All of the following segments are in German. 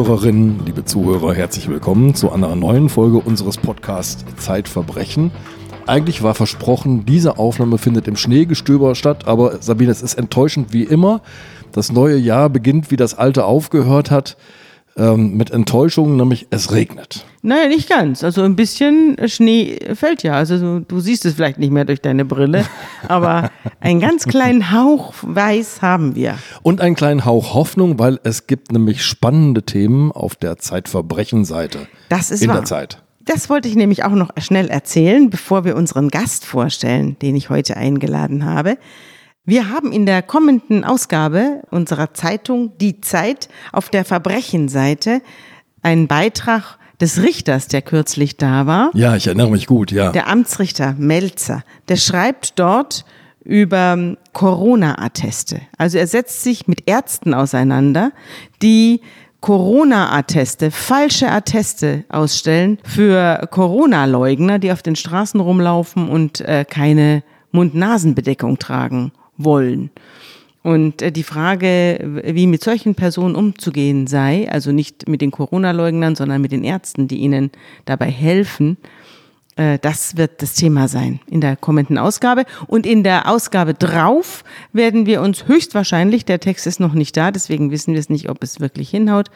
Zuhörerinnen, liebe Zuhörer, herzlich willkommen zu einer neuen Folge unseres Podcasts Zeitverbrechen. Eigentlich war versprochen, diese Aufnahme findet im Schneegestöber statt, aber Sabine, es ist enttäuschend wie immer. Das neue Jahr beginnt, wie das alte aufgehört hat ähm, mit Enttäuschung, nämlich es regnet. Naja, nicht ganz. Also ein bisschen Schnee fällt ja. Also du, siehst es vielleicht nicht mehr durch deine Brille, aber einen ganz kleinen Hauch weiß haben wir. Und einen kleinen Hauch Hoffnung, weil es gibt nämlich spannende Themen auf der Zeitverbrechen-Seite. Das ist in wahr. der Zeit. Das wollte ich nämlich auch noch schnell erzählen, bevor wir unseren Gast vorstellen, den ich heute eingeladen habe. Wir haben in der kommenden Ausgabe unserer Zeitung Die Zeit auf der Verbrechenseite einen Beitrag des Richters, der kürzlich da war. Ja, ich erinnere mich gut, ja. Der Amtsrichter Melzer. Der schreibt dort über Corona-Atteste. Also er setzt sich mit Ärzten auseinander, die Corona-Atteste, falsche Atteste ausstellen für Corona-Leugner, die auf den Straßen rumlaufen und äh, keine Mund-Nasen-Bedeckung tragen wollen. Und äh, die Frage, wie mit solchen Personen umzugehen sei, also nicht mit den Corona-Leugnern, sondern mit den Ärzten, die ihnen dabei helfen, äh, das wird das Thema sein in der kommenden Ausgabe. Und in der Ausgabe drauf werden wir uns höchstwahrscheinlich, der Text ist noch nicht da, deswegen wissen wir es nicht, ob es wirklich hinhaut,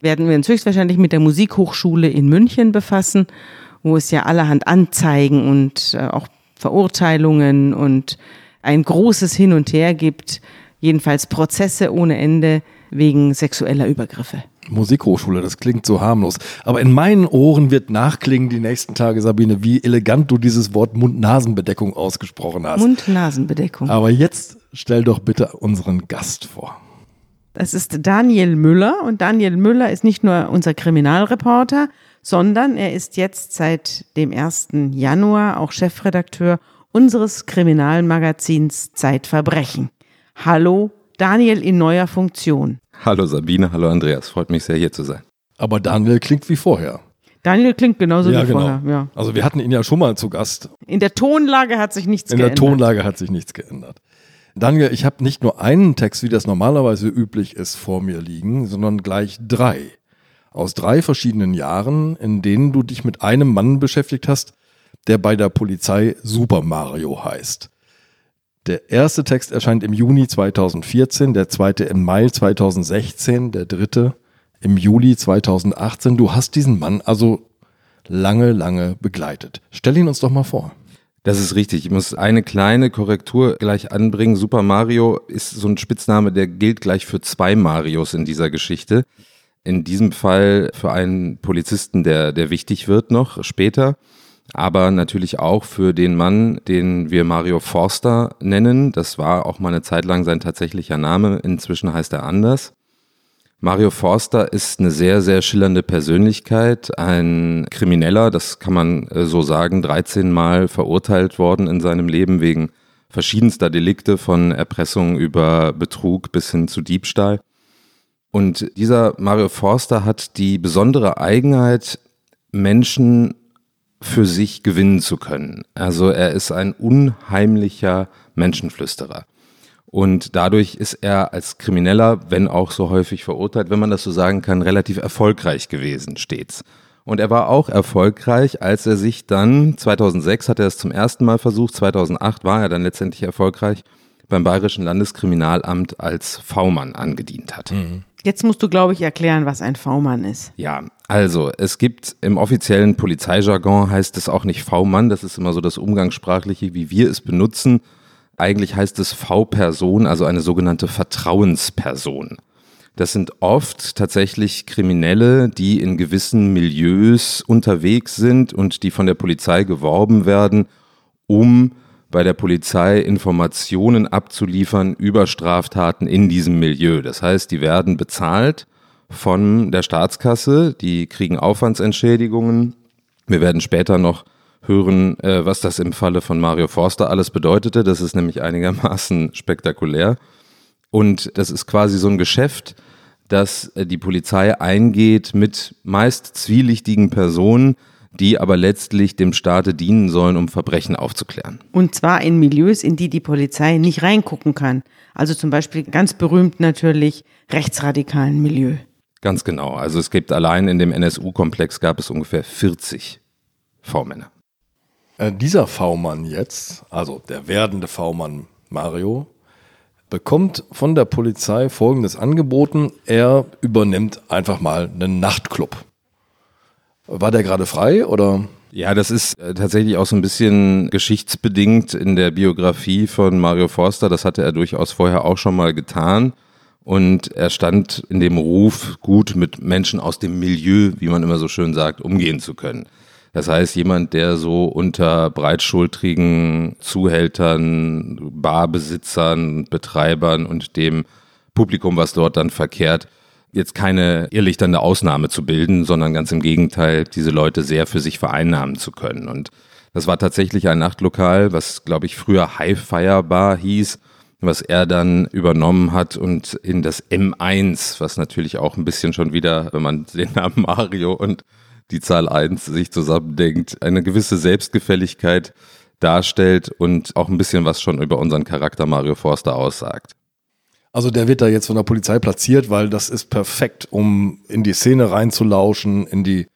werden wir uns höchstwahrscheinlich mit der Musikhochschule in München befassen, wo es ja allerhand Anzeigen und äh, auch Verurteilungen und ein großes Hin und Her gibt, jedenfalls Prozesse ohne Ende wegen sexueller Übergriffe. Musikhochschule, das klingt so harmlos. Aber in meinen Ohren wird nachklingen die nächsten Tage, Sabine, wie elegant du dieses Wort Mund-Nasen-Bedeckung ausgesprochen hast. Mund-Nasen-Bedeckung. Aber jetzt stell doch bitte unseren Gast vor. Das ist Daniel Müller und Daniel Müller ist nicht nur unser Kriminalreporter, sondern er ist jetzt seit dem 1. Januar auch Chefredakteur unseres Kriminalmagazins Zeitverbrechen. Hallo, Daniel in neuer Funktion. Hallo Sabine, hallo Andreas, freut mich sehr hier zu sein. Aber Daniel klingt wie vorher. Daniel klingt genauso ja, wie genau. vorher. Ja. Also wir hatten ihn ja schon mal zu Gast. In der Tonlage hat sich nichts In geändert. der Tonlage hat sich nichts geändert. Daniel, ich habe nicht nur einen Text, wie das normalerweise üblich ist, vor mir liegen, sondern gleich drei. Aus drei verschiedenen Jahren, in denen du dich mit einem Mann beschäftigt hast, der bei der Polizei Super Mario heißt. Der erste Text erscheint im Juni 2014, der zweite im Mai 2016, der dritte im Juli 2018. Du hast diesen Mann also lange, lange begleitet. Stell ihn uns doch mal vor. Das ist richtig. Ich muss eine kleine Korrektur gleich anbringen. Super Mario ist so ein Spitzname, der gilt gleich für zwei Marios in dieser Geschichte. In diesem Fall für einen Polizisten, der, der wichtig wird noch später aber natürlich auch für den Mann, den wir Mario Forster nennen. Das war auch mal eine Zeit lang sein tatsächlicher Name. Inzwischen heißt er anders. Mario Forster ist eine sehr, sehr schillernde Persönlichkeit, ein Krimineller, das kann man äh, so sagen, 13 Mal verurteilt worden in seinem Leben wegen verschiedenster Delikte von Erpressung über Betrug bis hin zu Diebstahl. Und dieser Mario Forster hat die besondere Eigenheit, Menschen für sich gewinnen zu können. Also er ist ein unheimlicher Menschenflüsterer. Und dadurch ist er als Krimineller, wenn auch so häufig verurteilt, wenn man das so sagen kann, relativ erfolgreich gewesen stets. Und er war auch erfolgreich, als er sich dann, 2006 hat er es zum ersten Mal versucht, 2008 war er dann letztendlich erfolgreich, beim Bayerischen Landeskriminalamt als V-Mann angedient hat. Mhm. Jetzt musst du, glaube ich, erklären, was ein V-Mann ist. Ja, also es gibt im offiziellen Polizeijargon heißt es auch nicht V-Mann, das ist immer so das Umgangssprachliche, wie wir es benutzen. Eigentlich heißt es V-Person, also eine sogenannte Vertrauensperson. Das sind oft tatsächlich Kriminelle, die in gewissen Milieus unterwegs sind und die von der Polizei geworben werden, um bei der Polizei Informationen abzuliefern über Straftaten in diesem Milieu. Das heißt, die werden bezahlt von der Staatskasse, die kriegen Aufwandsentschädigungen. Wir werden später noch hören, äh, was das im Falle von Mario Forster alles bedeutete. Das ist nämlich einigermaßen spektakulär. Und das ist quasi so ein Geschäft, dass äh, die Polizei eingeht mit meist zwielichtigen Personen, die aber letztlich dem Staate dienen sollen, um Verbrechen aufzuklären. Und zwar in Milieus, in die die Polizei nicht reingucken kann. Also zum Beispiel ganz berühmt natürlich rechtsradikalen Milieu. Ganz genau. Also es gibt allein in dem NSU-Komplex gab es ungefähr 40 V-Männer. Äh, dieser V-Mann jetzt, also der werdende V-Mann Mario, bekommt von der Polizei folgendes angeboten. Er übernimmt einfach mal einen Nachtclub. War der gerade frei oder? Ja, das ist äh, tatsächlich auch so ein bisschen geschichtsbedingt in der Biografie von Mario Forster. Das hatte er durchaus vorher auch schon mal getan. Und er stand in dem Ruf, gut mit Menschen aus dem Milieu, wie man immer so schön sagt, umgehen zu können. Das heißt, jemand, der so unter breitschultrigen Zuhältern, Barbesitzern, Betreibern und dem Publikum, was dort dann verkehrt, jetzt keine irrlichternde Ausnahme zu bilden, sondern ganz im Gegenteil, diese Leute sehr für sich vereinnahmen zu können. Und das war tatsächlich ein Nachtlokal, was, glaube ich, früher High Fire Bar hieß, was er dann übernommen hat und in das M1, was natürlich auch ein bisschen schon wieder, wenn man den Namen Mario und die Zahl 1 sich zusammendenkt, eine gewisse Selbstgefälligkeit darstellt und auch ein bisschen was schon über unseren Charakter Mario Forster aussagt. Also der wird da jetzt von der Polizei platziert, weil das ist perfekt, um in die Szene reinzulauschen, in die,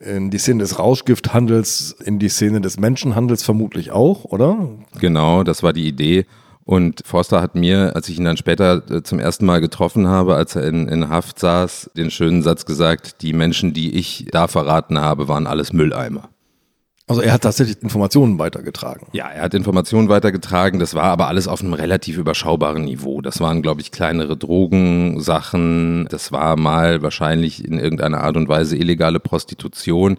in die Szene des Rauschgifthandels, in die Szene des Menschenhandels vermutlich auch, oder? Genau, das war die Idee. Und Forster hat mir, als ich ihn dann später äh, zum ersten Mal getroffen habe, als er in, in Haft saß, den schönen Satz gesagt, die Menschen, die ich da verraten habe, waren alles Mülleimer. Also er hat tatsächlich Informationen weitergetragen. Ja, er hat Informationen weitergetragen. Das war aber alles auf einem relativ überschaubaren Niveau. Das waren, glaube ich, kleinere Drogensachen. Das war mal wahrscheinlich in irgendeiner Art und Weise illegale Prostitution.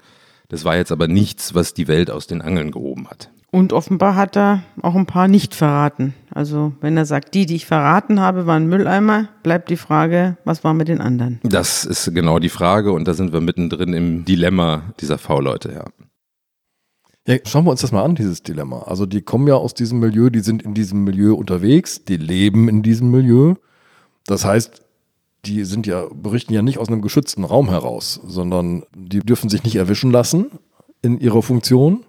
Das war jetzt aber nichts, was die Welt aus den Angeln gehoben hat. Und offenbar hat er auch ein paar nicht verraten. Also wenn er sagt, die, die ich verraten habe, waren Mülleimer, bleibt die Frage, was war mit den anderen? Das ist genau die Frage und da sind wir mittendrin im Dilemma dieser V-Leute, ja. Ja, schauen wir uns das mal an, dieses Dilemma. Also die kommen ja aus diesem Milieu, die sind in diesem Milieu unterwegs, die leben in diesem Milieu. Das heißt, die sind ja, berichten ja nicht aus einem geschützten Raum heraus, sondern die dürfen sich nicht erwischen lassen in ihrer Funktion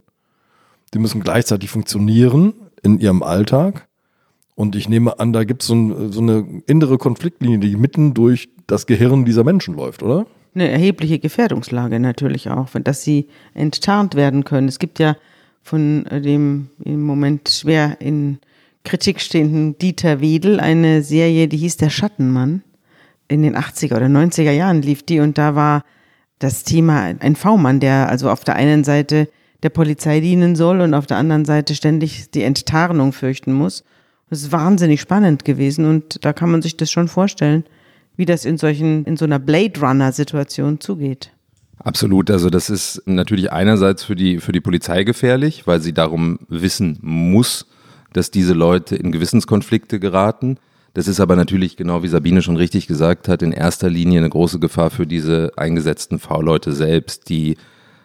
die müssen gleichzeitig funktionieren in ihrem Alltag. Und ich nehme an, da gibt es so, ein, so eine innere Konfliktlinie, die mitten durch das Gehirn dieser Menschen läuft, oder? Eine erhebliche Gefährdungslage natürlich auch, dass sie enttarnt werden können. Es gibt ja von dem im Moment schwer in Kritik stehenden Dieter Wedel eine Serie, die hieß Der Schattenmann. In den 80er oder 90er Jahren lief die und da war das Thema ein V-Mann, der also auf der einen Seite der Polizei dienen soll und auf der anderen Seite ständig die Enttarnung fürchten muss. Das ist wahnsinnig spannend gewesen und da kann man sich das schon vorstellen, wie das in solchen, in so einer Blade Runner Situation zugeht. Absolut. Also das ist natürlich einerseits für die, für die Polizei gefährlich, weil sie darum wissen muss, dass diese Leute in Gewissenskonflikte geraten. Das ist aber natürlich, genau wie Sabine schon richtig gesagt hat, in erster Linie eine große Gefahr für diese eingesetzten V-Leute selbst, die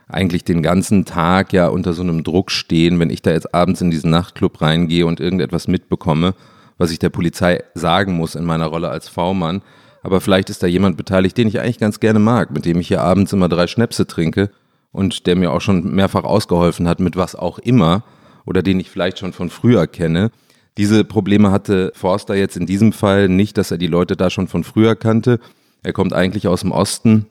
eigentlich den ganzen Tag ja unter so einem Druck stehen, wenn ich da jetzt abends in diesen Nachtclub reingehe und irgendetwas mitbekomme, was ich der Polizei sagen muss in meiner Rolle als V-Mann. Aber vielleicht ist da jemand beteiligt, den ich eigentlich ganz gerne mag, mit dem ich hier abends immer drei Schnäpse trinke und der mir auch schon mehrfach ausgeholfen hat, mit was auch immer, oder den ich vielleicht schon von früher kenne. Diese Probleme hatte Forster jetzt in diesem Fall nicht, dass er die Leute da schon von früher kannte. Er kommt eigentlich aus dem Osten,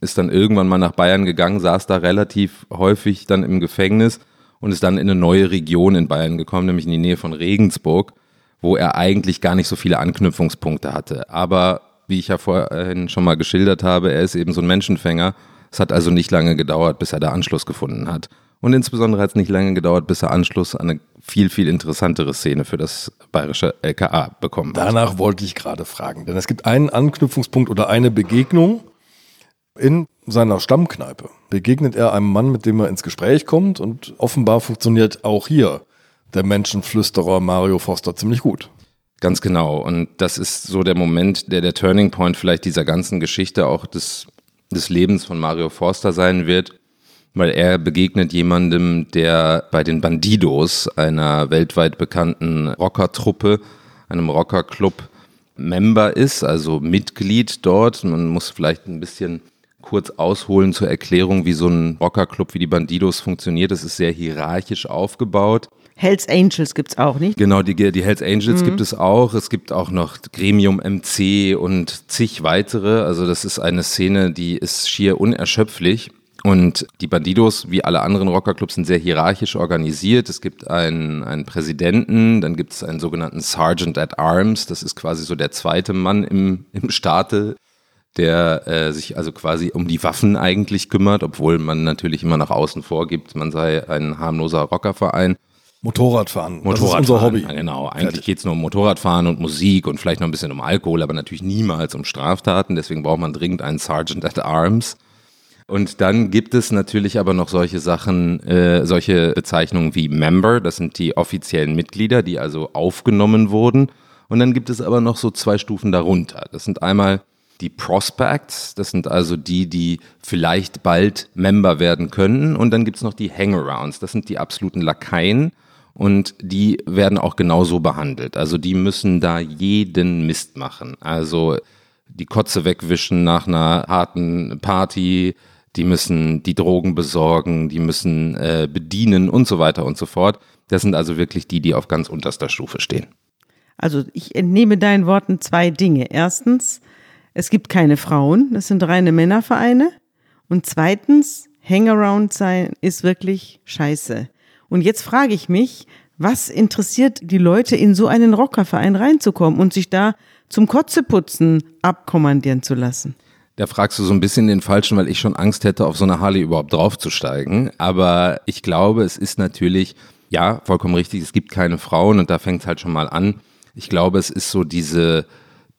ist dann irgendwann mal nach Bayern gegangen, saß da relativ häufig dann im Gefängnis und ist dann in eine neue Region in Bayern gekommen, nämlich in die Nähe von Regensburg, wo er eigentlich gar nicht so viele Anknüpfungspunkte hatte. Aber wie ich ja vorhin schon mal geschildert habe, er ist eben so ein Menschenfänger. Es hat also nicht lange gedauert, bis er da Anschluss gefunden hat. Und insbesondere hat es nicht lange gedauert, bis er Anschluss an eine viel, viel interessantere Szene für das bayerische LKA bekommen hat. Danach wollte ich gerade fragen, denn es gibt einen Anknüpfungspunkt oder eine Begegnung, in seiner Stammkneipe begegnet er einem Mann, mit dem er ins Gespräch kommt und offenbar funktioniert auch hier der Menschenflüsterer Mario Foster ziemlich gut. Ganz genau. Und das ist so der Moment, der der Turning Point vielleicht dieser ganzen Geschichte auch des, des Lebens von Mario Forster sein wird, weil er begegnet jemandem, der bei den Bandidos, einer weltweit bekannten Rockertruppe, einem Rockerclub, Member ist, also Mitglied dort. Man muss vielleicht ein bisschen kurz ausholen zur Erklärung, wie so ein Rockerclub wie die Bandidos funktioniert. Es ist sehr hierarchisch aufgebaut. Hells Angels gibt's auch, nicht? Genau, die, die Hells Angels mhm. gibt es auch. Es gibt auch noch Gremium MC und zig weitere. Also das ist eine Szene, die ist schier unerschöpflich. Und die Bandidos, wie alle anderen Rockerclubs, sind sehr hierarchisch organisiert. Es gibt einen, einen Präsidenten, dann gibt es einen sogenannten Sergeant at Arms. Das ist quasi so der zweite Mann im, im Staate, der äh, sich also quasi um die Waffen eigentlich kümmert, obwohl man natürlich immer nach außen vorgibt, man sei ein harmloser Rockerverein. Motorradfahren. Motorradfahren. Das ist unser Hobby. Genau. Eigentlich geht es nur um Motorradfahren und Musik und vielleicht noch ein bisschen um Alkohol, aber natürlich niemals um Straftaten. Deswegen braucht man dringend einen Sergeant at Arms. Und dann gibt es natürlich aber noch solche Sachen, äh, solche Bezeichnungen wie Member, das sind die offiziellen Mitglieder, die also aufgenommen wurden. Und dann gibt es aber noch so zwei Stufen darunter. Das sind einmal die Prospects, das sind also die, die vielleicht bald Member werden können. Und dann gibt es noch die Hangarounds, das sind die absoluten Lakaien. Und die werden auch genauso behandelt. Also die müssen da jeden Mist machen. Also die Kotze wegwischen nach einer harten Party, die müssen die Drogen besorgen, die müssen äh, bedienen und so weiter und so fort. Das sind also wirklich die, die auf ganz unterster Stufe stehen. Also ich entnehme deinen Worten zwei Dinge. Erstens, es gibt keine Frauen, das sind reine Männervereine. Und zweitens, Hangaround sein ist wirklich scheiße. Und jetzt frage ich mich, was interessiert die Leute, in so einen Rockerverein reinzukommen und sich da zum Kotzeputzen abkommandieren zu lassen? Da fragst du so ein bisschen den Falschen, weil ich schon Angst hätte, auf so eine Harley überhaupt draufzusteigen. Aber ich glaube, es ist natürlich, ja, vollkommen richtig, es gibt keine Frauen und da fängt es halt schon mal an. Ich glaube, es ist so diese,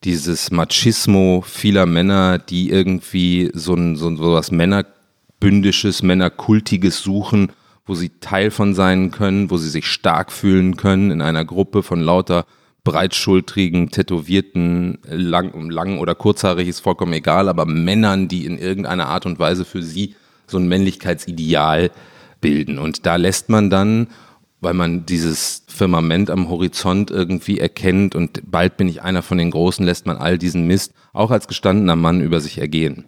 dieses Machismo vieler Männer, die irgendwie so, ein, so, so was Männerbündisches, Männerkultiges suchen, wo sie Teil von sein können, wo sie sich stark fühlen können in einer Gruppe von lauter breitschultrigen, tätowierten, lang, lang oder kurzhaarig ist vollkommen egal, aber Männern, die in irgendeiner Art und Weise für sie so ein Männlichkeitsideal bilden. Und da lässt man dann, weil man dieses Firmament am Horizont irgendwie erkennt und bald bin ich einer von den Großen, lässt man all diesen Mist auch als gestandener Mann über sich ergehen.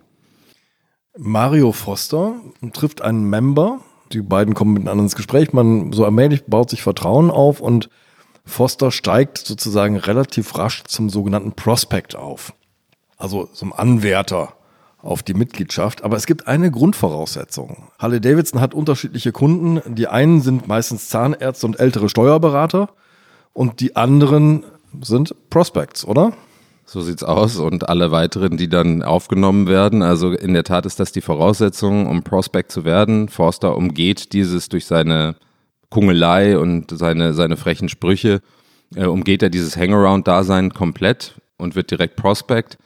Mario Foster trifft einen Member, die beiden kommen miteinander ins Gespräch, man so allmählich baut sich Vertrauen auf und Foster steigt sozusagen relativ rasch zum sogenannten Prospect auf. Also zum Anwärter auf die Mitgliedschaft. Aber es gibt eine Grundvoraussetzung. Harley Davidson hat unterschiedliche Kunden. Die einen sind meistens Zahnärzte und ältere Steuerberater und die anderen sind Prospects, oder? So sieht's aus und alle weiteren, die dann aufgenommen werden. Also in der Tat ist das die Voraussetzung, um Prospect zu werden. Forster umgeht dieses durch seine Kungelei und seine, seine frechen Sprüche äh, umgeht er dieses Hangaround-Dasein komplett und wird direkt Prospect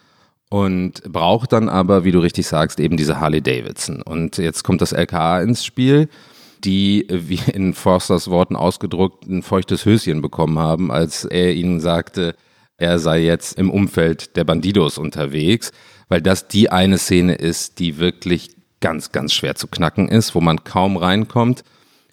und braucht dann aber, wie du richtig sagst, eben diese Harley Davidson. Und jetzt kommt das LKA ins Spiel, die, wie in Forsters Worten ausgedruckt, ein feuchtes Höschen bekommen haben, als er ihnen sagte, er sei jetzt im Umfeld der Bandidos unterwegs, weil das die eine Szene ist, die wirklich ganz, ganz schwer zu knacken ist, wo man kaum reinkommt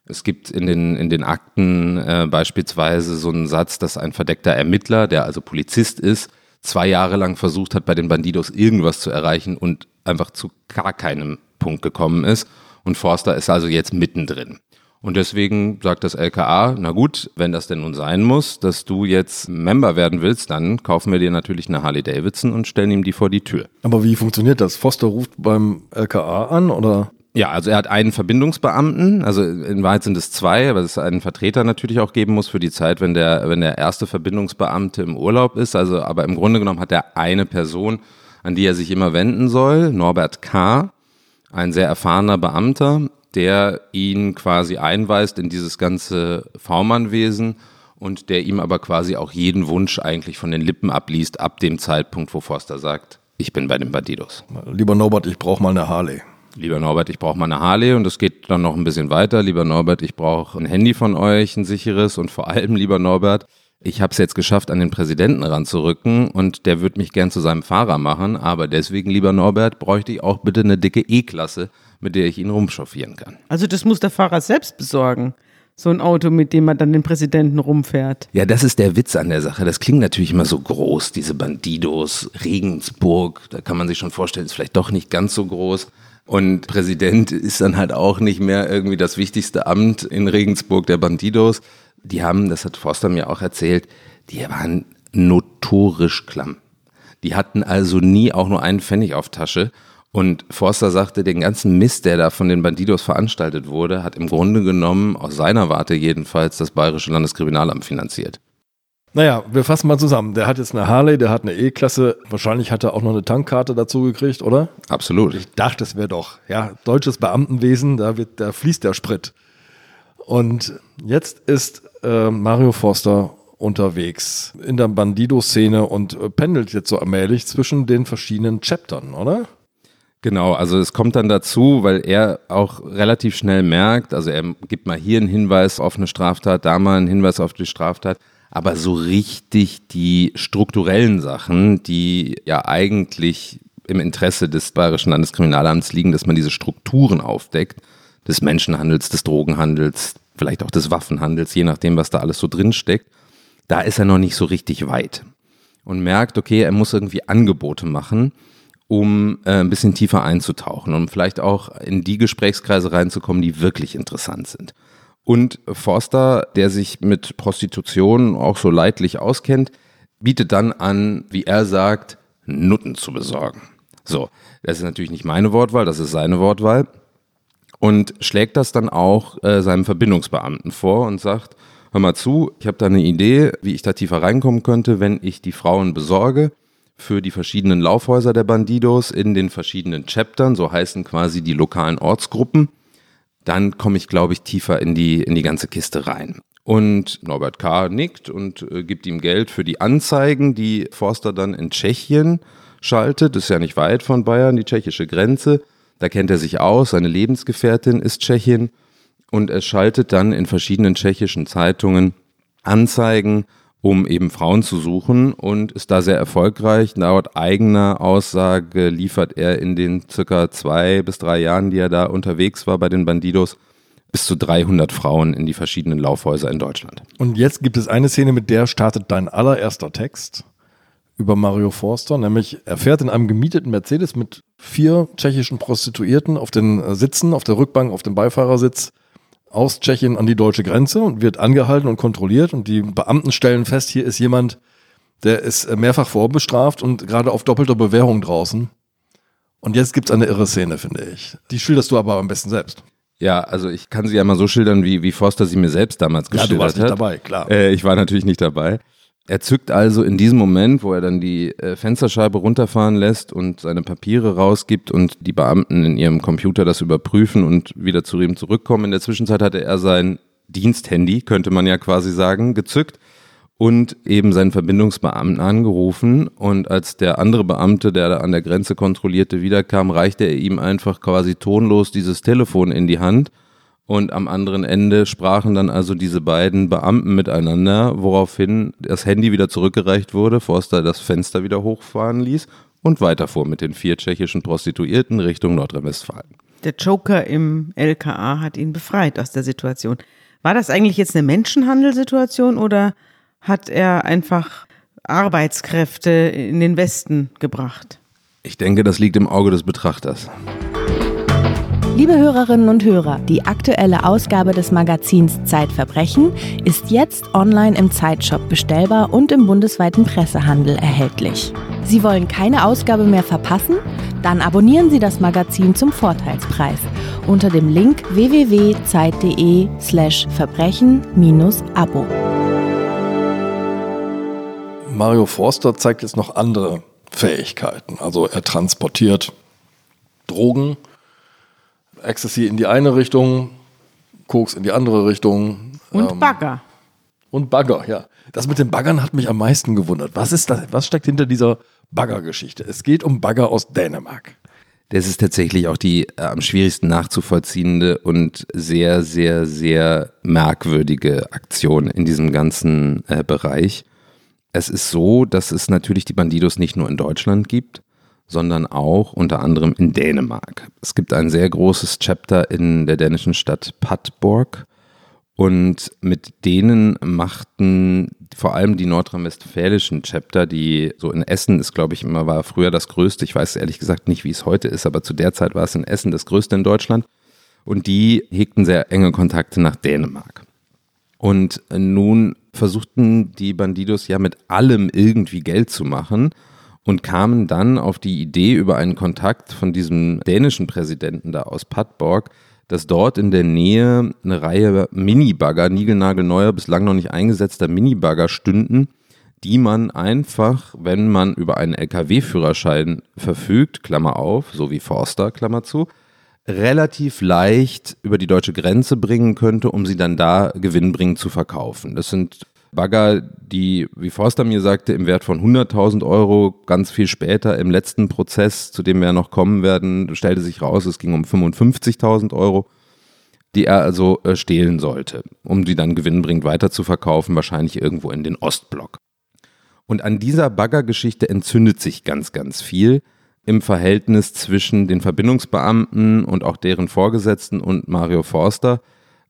es gibt in den, in den Akten äh, beispielsweise so einen Satz, dass ein verdeckter Ermittler, der also Polizist ist, zwei Jahre lang versucht hat, bei den Bandidos irgendwas zu erreichen und einfach zu gar keinem Punkt gekommen ist. Und Forster ist also jetzt mittendrin. Und deswegen sagt das LKA, na gut, wenn das denn nun sein muss, dass du jetzt Member werden willst, dann kaufen wir dir natürlich eine Harley Davidson und stellen ihm die vor die Tür. Aber wie funktioniert das? Foster ruft beim LKA an oder? Ja, also er hat einen Verbindungsbeamten, also in Wahrheit sind es zwei, aber es einen Vertreter natürlich auch geben muss für die Zeit, wenn der, wenn der erste Verbindungsbeamte im Urlaub ist. Also, aber im Grunde genommen hat er eine Person, an die er sich immer wenden soll, Norbert K., ein sehr erfahrener Beamter, der ihn quasi einweist in dieses ganze V-Mann-Wesen und der ihm aber quasi auch jeden Wunsch eigentlich von den Lippen abliest, ab dem Zeitpunkt, wo Forster sagt, ich bin bei den Bandidos. Lieber Norbert, ich brauche mal eine Harley. Lieber Norbert, ich brauche mal eine Harley und es geht dann noch ein bisschen weiter. Lieber Norbert, ich brauche ein Handy von euch, ein sicheres und vor allem, lieber Norbert, ich habe es jetzt geschafft, an den Präsidenten ranzurücken und der wird mich gern zu seinem Fahrer machen, aber deswegen, lieber Norbert, bräuchte ich auch bitte eine dicke E-Klasse, mit der ich ihn rumchauffieren kann. Also das muss der Fahrer selbst besorgen. So ein Auto, mit dem man dann den Präsidenten rumfährt. Ja, das ist der Witz an der Sache. Das klingt natürlich immer so groß, diese Bandidos, Regensburg. Da kann man sich schon vorstellen, ist vielleicht doch nicht ganz so groß. Und Präsident ist dann halt auch nicht mehr irgendwie das wichtigste Amt in Regensburg der Bandidos. Die haben, das hat Forster mir auch erzählt, die waren notorisch klamm. Die hatten also nie auch nur einen Pfennig auf Tasche. Und Forster sagte, den ganzen Mist, der da von den Bandidos veranstaltet wurde, hat im Grunde genommen, aus seiner Warte jedenfalls, das Bayerische Landeskriminalamt finanziert. Naja, wir fassen mal zusammen. Der hat jetzt eine Harley, der hat eine E-Klasse. Wahrscheinlich hat er auch noch eine Tankkarte dazu gekriegt, oder? Absolut. Ich dachte, es wäre doch, ja, deutsches Beamtenwesen, da, wird, da fließt der Sprit. Und jetzt ist äh, Mario Forster unterwegs in der Bandido-Szene und äh, pendelt jetzt so allmählich zwischen den verschiedenen Chaptern, oder? Genau, also es kommt dann dazu, weil er auch relativ schnell merkt, also er gibt mal hier einen Hinweis auf eine Straftat, da mal einen Hinweis auf die Straftat, aber so richtig die strukturellen Sachen, die ja eigentlich im Interesse des Bayerischen Landeskriminalamts liegen, dass man diese Strukturen aufdeckt, des Menschenhandels, des Drogenhandels, vielleicht auch des Waffenhandels, je nachdem, was da alles so drin steckt, da ist er noch nicht so richtig weit und merkt, okay, er muss irgendwie Angebote machen, um äh, ein bisschen tiefer einzutauchen, um vielleicht auch in die Gesprächskreise reinzukommen, die wirklich interessant sind. Und Forster, der sich mit Prostitution auch so leidlich auskennt, bietet dann an, wie er sagt, Nutten zu besorgen. So, das ist natürlich nicht meine Wortwahl, das ist seine Wortwahl. Und schlägt das dann auch äh, seinem Verbindungsbeamten vor und sagt, hör mal zu, ich habe da eine Idee, wie ich da tiefer reinkommen könnte, wenn ich die Frauen besorge für die verschiedenen Laufhäuser der Bandidos in den verschiedenen Chaptern, so heißen quasi die lokalen Ortsgruppen, dann komme ich, glaube ich, tiefer in die, in die ganze Kiste rein. Und Norbert K. nickt und äh, gibt ihm Geld für die Anzeigen, die Forster dann in Tschechien schaltet. Das ist ja nicht weit von Bayern, die tschechische Grenze. Da kennt er sich aus, seine Lebensgefährtin ist Tschechin und er schaltet dann in verschiedenen tschechischen Zeitungen Anzeigen, um eben Frauen zu suchen und ist da sehr erfolgreich. Laut eigener Aussage liefert er in den circa zwei bis drei Jahren, die er da unterwegs war bei den Bandidos, bis zu 300 Frauen in die verschiedenen Laufhäuser in Deutschland. Und jetzt gibt es eine Szene, mit der startet dein allererster Text über Mario Forster, nämlich er fährt in einem gemieteten Mercedes mit vier tschechischen Prostituierten auf den Sitzen, auf der Rückbank, auf dem Beifahrersitz aus Tschechien an die deutsche Grenze und wird angehalten und kontrolliert und die Beamten stellen fest, hier ist jemand, der ist mehrfach vorbestraft und gerade auf doppelter Bewährung draußen. Und jetzt gibt es eine irre Szene, finde ich. Die schilderst du aber am besten selbst. Ja, also ich kann sie ja mal so schildern, wie, wie Forster sie mir selbst damals geschildert hat. Ja, du warst nicht dabei, klar. Äh, ich war natürlich nicht dabei. Er zückt also in diesem Moment, wo er dann die äh, Fensterscheibe runterfahren lässt und seine Papiere rausgibt und die Beamten in ihrem Computer das überprüfen und wieder zu ihm zurückkommen. In der Zwischenzeit hatte er sein Diensthandy, könnte man ja quasi sagen, gezückt und eben seinen Verbindungsbeamten angerufen. Und als der andere Beamte, der da an der Grenze kontrollierte, wiederkam, reichte er ihm einfach quasi tonlos dieses Telefon in die Hand und am anderen Ende sprachen dann also diese beiden Beamten miteinander, woraufhin das Handy wieder zurückgereicht wurde, Forster das Fenster wieder hochfahren ließ und weiterfuhr mit den vier tschechischen Prostituierten Richtung Nordrhein-Westfalen. Der Joker im LKA hat ihn befreit aus der Situation. War das eigentlich jetzt eine Menschenhandelssituation oder hat er einfach Arbeitskräfte in den Westen gebracht? Ich denke, das liegt im Auge des Betrachters. Liebe Hörerinnen und Hörer, die aktuelle Ausgabe des Magazins Zeitverbrechen ist jetzt online im Zeitshop bestellbar und im bundesweiten Pressehandel erhältlich. Sie wollen keine Ausgabe mehr verpassen? Dann abonnieren Sie das Magazin zum Vorteilspreis unter dem Link www.zeit.de/slash verbrechen-abo. Mario Forster zeigt jetzt noch andere Fähigkeiten. Also er transportiert Drogen, Ecstasy in die eine Richtung, Koks in die andere Richtung. Und ähm, Bagger. Und Bagger, ja. Das mit den Baggern hat mich am meisten gewundert. Was ist das? Was steckt hinter dieser Bagger-Geschichte? Es geht um Bagger aus Dänemark. Das ist tatsächlich auch die äh, am schwierigsten nachzuvollziehende und sehr, sehr, sehr merkwürdige Aktion in diesem ganzen äh, Bereich. Es ist so, dass es natürlich die Bandidos nicht nur in Deutschland gibt, sondern auch unter anderem in Dänemark. Es gibt ein sehr großes Chapter in der dänischen Stadt Padborg und mit denen machten vor allem die nordrhein-westfälischen Chapter, die so in Essen ist, glaube ich, immer war früher das größte. Ich weiß ehrlich gesagt nicht, wie es heute ist, aber zu der Zeit war es in Essen das größte in Deutschland. Und die hegten sehr enge Kontakte nach Dänemark. Und nun versuchten die Bandidos ja mit allem irgendwie Geld zu machen und kamen dann auf die Idee über einen Kontakt von diesem dänischen Präsidenten da aus Padborg, dass dort in der Nähe eine Reihe Minibagger, niegelnagelneuer, bislang noch nicht eingesetzter Minibagger stünden, die man einfach, wenn man über einen Lkw-Führerschein verfügt, Klammer auf, so wie Forster, Klammer zu, relativ leicht über die deutsche Grenze bringen könnte, um sie dann da gewinnbringend zu verkaufen. Das sind Bagger, die, wie Forster mir sagte, im Wert von 100.000 Euro ganz viel später im letzten Prozess, zu dem wir noch kommen werden, stellte sich raus, es ging um 55.000 Euro, die er also äh, stehlen sollte, um sie dann gewinnbringend weiter zu verkaufen, wahrscheinlich irgendwo in den Ostblock. Und an dieser Baggergeschichte entzündet sich ganz, ganz viel im Verhältnis zwischen den Verbindungsbeamten und auch deren Vorgesetzten und Mario Forster,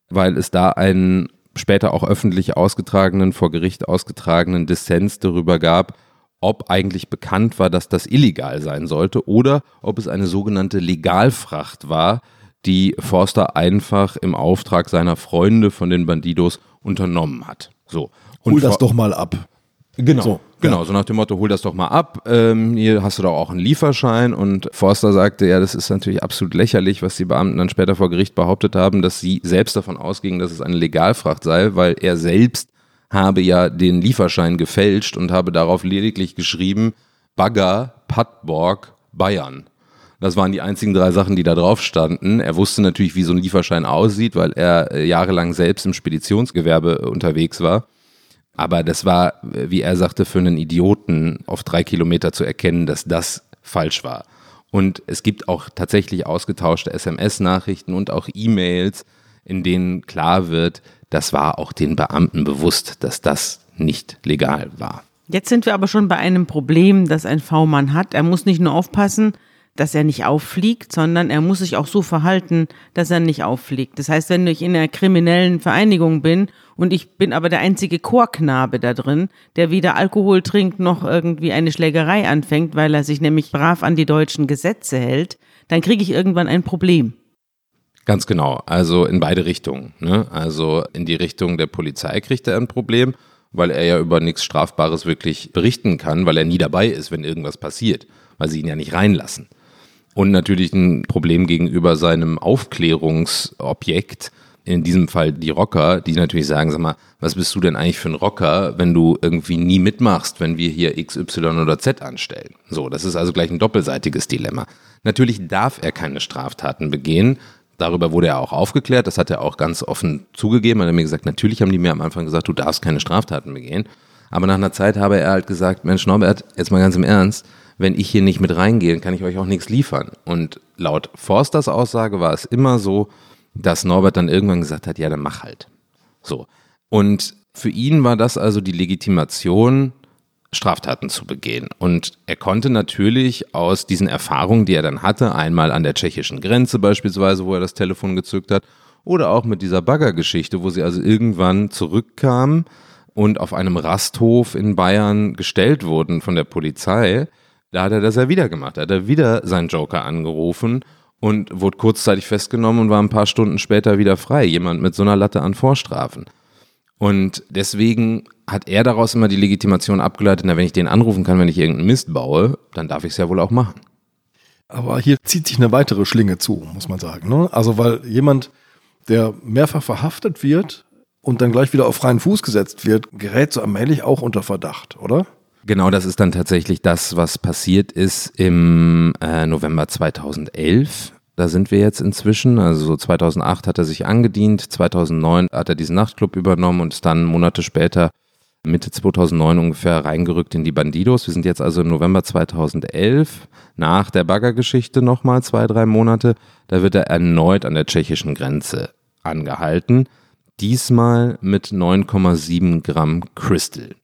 weil es da einen später auch öffentlich ausgetragenen, vor Gericht ausgetragenen Dissens darüber gab, ob eigentlich bekannt war, dass das illegal sein sollte oder ob es eine sogenannte Legalfracht war, die Forster einfach im Auftrag seiner Freunde von den Bandidos unternommen hat. So. Und Hol das doch mal ab. Genau. So. Genau, so nach dem Motto, hol das doch mal ab. Ähm, hier hast du doch auch einen Lieferschein. Und Forster sagte, ja, das ist natürlich absolut lächerlich, was die Beamten dann später vor Gericht behauptet haben, dass sie selbst davon ausgingen, dass es eine Legalfracht sei, weil er selbst habe ja den Lieferschein gefälscht und habe darauf lediglich geschrieben, Bagger, Padborg, Bayern. Das waren die einzigen drei Sachen, die da drauf standen. Er wusste natürlich, wie so ein Lieferschein aussieht, weil er äh, jahrelang selbst im Speditionsgewerbe unterwegs war. Aber das war, wie er sagte, für einen Idioten auf drei Kilometer zu erkennen, dass das falsch war. Und es gibt auch tatsächlich ausgetauschte SMS-Nachrichten und auch E-Mails, in denen klar wird, das war auch den Beamten bewusst, dass das nicht legal war. Jetzt sind wir aber schon bei einem Problem, das ein V-Mann hat. Er muss nicht nur aufpassen, dass er nicht auffliegt, sondern er muss sich auch so verhalten, dass er nicht auffliegt. Das heißt, wenn ich in einer kriminellen Vereinigung bin und ich bin aber der einzige Chorknabe da drin, der weder Alkohol trinkt noch irgendwie eine Schlägerei anfängt, weil er sich nämlich brav an die deutschen Gesetze hält, dann kriege ich irgendwann ein Problem. Ganz genau, also in beide Richtungen. Ne? Also in die Richtung der Polizei kriegt er ein Problem, weil er ja über nichts Strafbares wirklich berichten kann, weil er nie dabei ist, wenn irgendwas passiert, weil sie ihn ja nicht reinlassen und natürlich ein Problem gegenüber seinem Aufklärungsobjekt, in diesem Fall die Rocker, die natürlich sagen, sag mal, was bist du denn eigentlich für ein Rocker, wenn du irgendwie nie mitmachst, wenn wir hier X, Y oder Z anstellen? So, das ist also gleich ein doppelseitiges Dilemma. Natürlich darf er keine Straftaten begehen. Darüber wurde er auch aufgeklärt. Das hat er auch ganz offen zugegeben. Er hat mir gesagt, natürlich haben die mir am Anfang gesagt, du darfst keine Straftaten begehen. Aber nach einer Zeit habe er halt gesagt, Mensch, Norbert, jetzt mal ganz im Ernst, wenn ich hier nicht mit reingehe, kann ich euch auch nichts liefern. Und laut Forsters Aussage war es immer so, dass Norbert dann irgendwann gesagt hat, ja, dann mach halt. So. Und für ihn war das also die Legitimation, Straftaten zu begehen. Und er konnte natürlich aus diesen Erfahrungen, die er dann hatte, einmal an der tschechischen Grenze beispielsweise, wo er das Telefon gezückt hat, oder auch mit dieser Baggergeschichte, wo sie also irgendwann zurückkamen und auf einem Rasthof in Bayern gestellt wurden von der Polizei, da hat er das ja wieder gemacht. Da hat er wieder seinen Joker angerufen und wurde kurzzeitig festgenommen und war ein paar Stunden später wieder frei. Jemand mit so einer Latte an Vorstrafen. Und deswegen hat er daraus immer die Legitimation abgeleitet, na, wenn ich den anrufen kann, wenn ich irgendeinen Mist baue, dann darf ich es ja wohl auch machen. Aber hier zieht sich eine weitere Schlinge zu, muss man sagen. Ne? Also weil jemand, der mehrfach verhaftet wird und dann gleich wieder auf freien Fuß gesetzt wird, gerät so allmählich auch unter Verdacht, oder? Genau, das ist dann tatsächlich das, was passiert ist im äh, November 2011. Da sind wir jetzt inzwischen. Also 2008 hat er sich angedient, 2009 hat er diesen Nachtclub übernommen und ist dann Monate später, Mitte 2009 ungefähr, reingerückt in die Bandidos. Wir sind jetzt also im November 2011, nach der Baggergeschichte nochmal zwei, drei Monate. Da wird er erneut an der tschechischen Grenze angehalten. Diesmal mit 9,7 Gramm Crystal.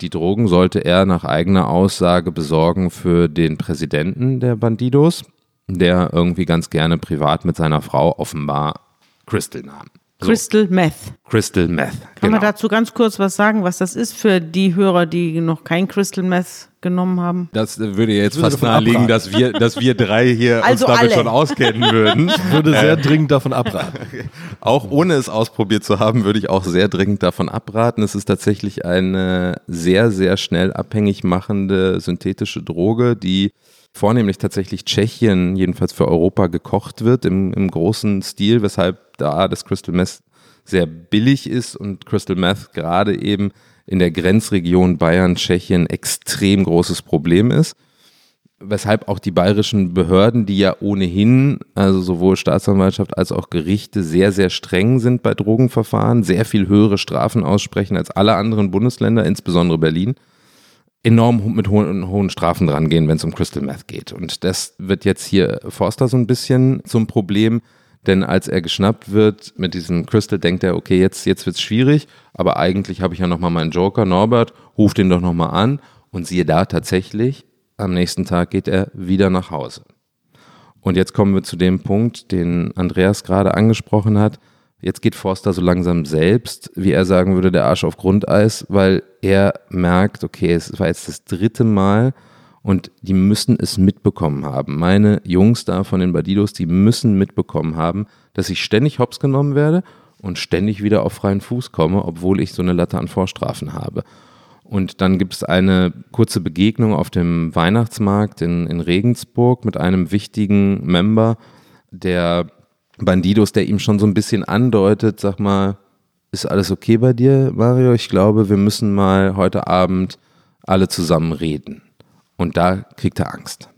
Die Drogen sollte er nach eigener Aussage besorgen für den Präsidenten der Bandidos, der irgendwie ganz gerne privat mit seiner Frau offenbar Crystal nahm. So. Crystal Meth. Crystal Meth. Kann genau. man dazu ganz kurz was sagen, was das ist für die Hörer, die noch kein Crystal Meth genommen haben? Das würde jetzt würde fast abraten. dass wir, dass wir drei hier Also uns damit alle. schon auskennen würden. Ich würde sehr dringend davon abraten. Auch ohne es ausprobiert zu haben, würde ich auch sehr dringend davon abraten. Es ist tatsächlich eine sehr, sehr schnell abhängig machende synthetische Droge, die vornehmlich tatsächlich Tschechien, jedenfalls für Europa, gekocht wird im, im großen Stil, weshalb da das Crystal Meth sehr billig ist und Crystal Meth gerade eben in der Grenzregion Bayern-Tschechien extrem großes Problem ist. Weshalb auch die bayerischen Behörden, die ja ohnehin, also sowohl Staatsanwaltschaft als auch Gerichte, sehr, sehr streng sind bei Drogenverfahren, sehr viel höhere Strafen aussprechen als alle anderen Bundesländer, insbesondere Berlin, enorm mit hohen, hohen Strafen drangehen, wenn es um Crystal Meth geht. Und das wird jetzt hier Forster so ein bisschen zum Problem, denn als er geschnappt wird mit diesem Crystal, denkt er, okay, jetzt, jetzt wird's schwierig, aber eigentlich habe ich ja nochmal meinen Joker, Norbert, ruf den doch nochmal an und siehe da tatsächlich, am nächsten Tag geht er wieder nach Hause. Und jetzt kommen wir zu dem Punkt, den Andreas gerade angesprochen hat. Jetzt geht Forster so langsam selbst, wie er sagen würde, der Arsch auf Grundeis, weil er merkt, okay, es war jetzt das dritte Mal und die müssen es mitbekommen haben. Meine Jungs da von den Badidos, die müssen mitbekommen haben, dass ich ständig hops genommen werde und ständig wieder auf freien Fuß komme, obwohl ich so eine Latte an Vorstrafen habe. Und dann gibt es eine kurze Begegnung auf dem Weihnachtsmarkt in, in Regensburg mit einem wichtigen Member der Bandidos, der ihm schon so ein bisschen andeutet, sag mal, ist alles okay bei dir, Mario? Ich glaube, wir müssen mal heute Abend alle zusammen reden. Und da kriegt er Angst.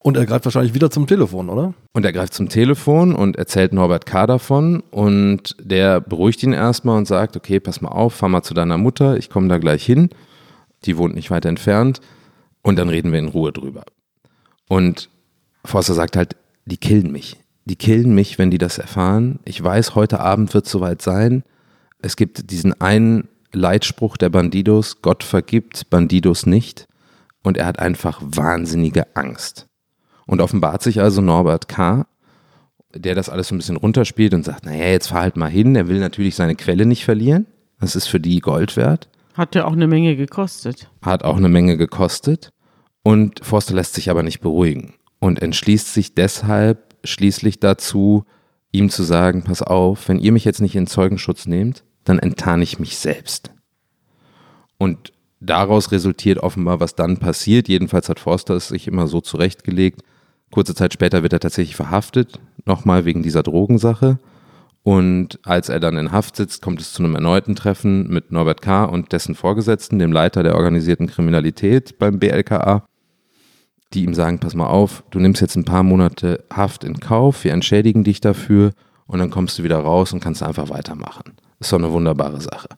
Und er greift wahrscheinlich wieder zum Telefon, oder? Und er greift zum Telefon und erzählt Norbert K. davon und der beruhigt ihn erstmal und sagt, okay, pass mal auf, fahr mal zu deiner Mutter, ich komme da gleich hin. Die wohnt nicht weit entfernt und dann reden wir in Ruhe drüber. Und Forster sagt halt, die killen mich. Die killen mich, wenn die das erfahren. Ich weiß, heute Abend wird es soweit sein. Es gibt diesen einen Leitspruch der Bandidos, Gott vergibt, Bandidos nicht. Und er hat einfach wahnsinnige Angst. Und offenbart sich also Norbert K., der das alles so ein bisschen runterspielt und sagt, naja, jetzt fahr halt mal hin. Er will natürlich seine Quelle nicht verlieren. Das ist für die Gold wert. Hat ja auch eine Menge gekostet. Hat auch eine Menge gekostet. Und Forster lässt sich aber nicht beruhigen und entschließt sich deshalb schließlich dazu, ihm zu sagen, pass auf, wenn ihr mich jetzt nicht in Zeugenschutz nehmt, dann enttarne ich mich selbst. Und daraus resultiert offenbar, was dann passiert. Jedenfalls hat Forster es sich immer so zurechtgelegt. Kurze Zeit später wird er tatsächlich verhaftet, nochmal wegen dieser Drogensache. Und als er dann in Haft sitzt, kommt es zu einem erneuten Treffen mit Norbert K. und dessen Vorgesetzten, dem Leiter der organisierten Kriminalität beim BLKA, die ihm sagen, pass mal auf, du nimmst jetzt ein paar Monate Haft in Kauf, wir entschädigen dich dafür und dann kommst du wieder raus und kannst einfach weitermachen. Ist doch eine wunderbare Sache.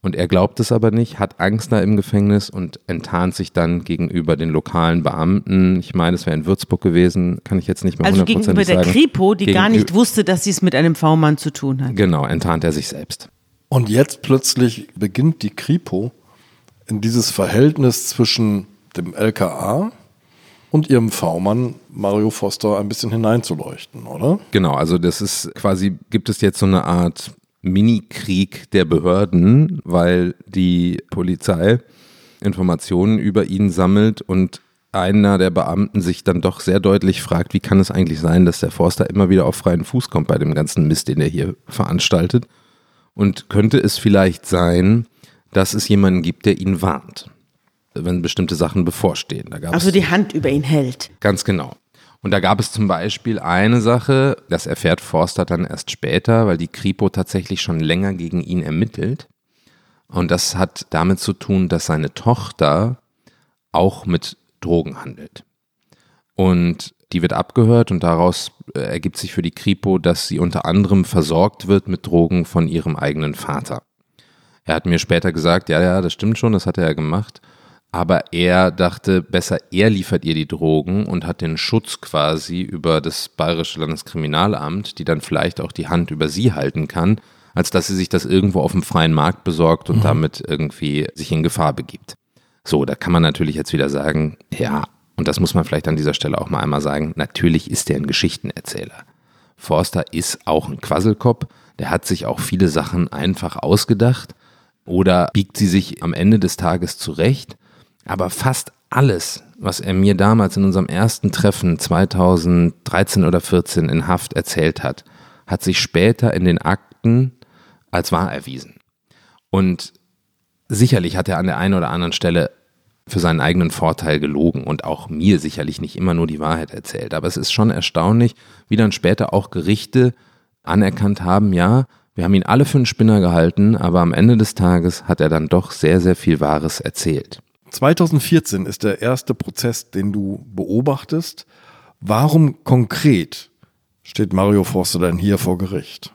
Und er glaubt es aber nicht, hat Angst da im Gefängnis und enttarnt sich dann gegenüber den lokalen Beamten. Ich meine, es wäre in Würzburg gewesen, kann ich jetzt nicht mehr Also gegenüber der sagen. Kripo, die gar Gegenü- nicht wusste, dass sie es mit einem V-Mann zu tun hat. Genau, enttarnt er sich selbst. Und jetzt plötzlich beginnt die Kripo in dieses Verhältnis zwischen dem LKA und ihrem V-Mann Mario Foster ein bisschen hineinzuleuchten, oder? Genau, also das ist quasi, gibt es jetzt so eine Art Mini-Krieg der Behörden, weil die Polizei Informationen über ihn sammelt und einer der Beamten sich dann doch sehr deutlich fragt, wie kann es eigentlich sein, dass der Forster immer wieder auf freien Fuß kommt bei dem ganzen Mist, den er hier veranstaltet? Und könnte es vielleicht sein, dass es jemanden gibt, der ihn warnt, wenn bestimmte Sachen bevorstehen? Da gab Also die Hand über ihn hält. Ganz genau. Und da gab es zum Beispiel eine Sache, das erfährt Forster dann erst später, weil die Kripo tatsächlich schon länger gegen ihn ermittelt. Und das hat damit zu tun, dass seine Tochter auch mit Drogen handelt. Und die wird abgehört und daraus äh, ergibt sich für die Kripo, dass sie unter anderem versorgt wird mit Drogen von ihrem eigenen Vater. Er hat mir später gesagt, ja, ja, das stimmt schon, das hat er ja gemacht. Aber er dachte, besser er liefert ihr die Drogen und hat den Schutz quasi über das Bayerische Landeskriminalamt, die dann vielleicht auch die Hand über sie halten kann, als dass sie sich das irgendwo auf dem freien Markt besorgt und damit irgendwie sich in Gefahr begibt. So, da kann man natürlich jetzt wieder sagen, ja, und das muss man vielleicht an dieser Stelle auch mal einmal sagen, natürlich ist er ein Geschichtenerzähler. Forster ist auch ein Quasselkopf, der hat sich auch viele Sachen einfach ausgedacht oder biegt sie sich am Ende des Tages zurecht. Aber fast alles, was er mir damals in unserem ersten Treffen 2013 oder 14 in Haft erzählt hat, hat sich später in den Akten als wahr erwiesen. Und sicherlich hat er an der einen oder anderen Stelle für seinen eigenen Vorteil gelogen und auch mir sicherlich nicht immer nur die Wahrheit erzählt. Aber es ist schon erstaunlich, wie dann später auch Gerichte anerkannt haben, ja, wir haben ihn alle für einen Spinner gehalten, aber am Ende des Tages hat er dann doch sehr, sehr viel Wahres erzählt. 2014 ist der erste Prozess, den du beobachtest. Warum konkret steht Mario Forster denn hier vor Gericht?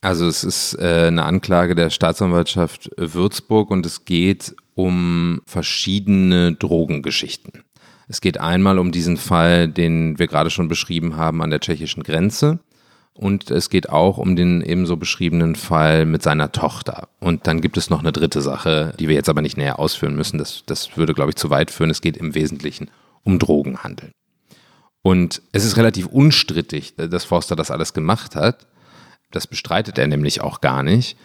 Also es ist äh, eine Anklage der Staatsanwaltschaft Würzburg und es geht um verschiedene Drogengeschichten. Es geht einmal um diesen Fall, den wir gerade schon beschrieben haben an der tschechischen Grenze. Und es geht auch um den ebenso beschriebenen Fall mit seiner Tochter. Und dann gibt es noch eine dritte Sache, die wir jetzt aber nicht näher ausführen müssen. Das, das würde, glaube ich, zu weit führen. Es geht im Wesentlichen um Drogenhandel. Und es ist relativ unstrittig, dass Forster das alles gemacht hat. Das bestreitet er nämlich auch gar nicht.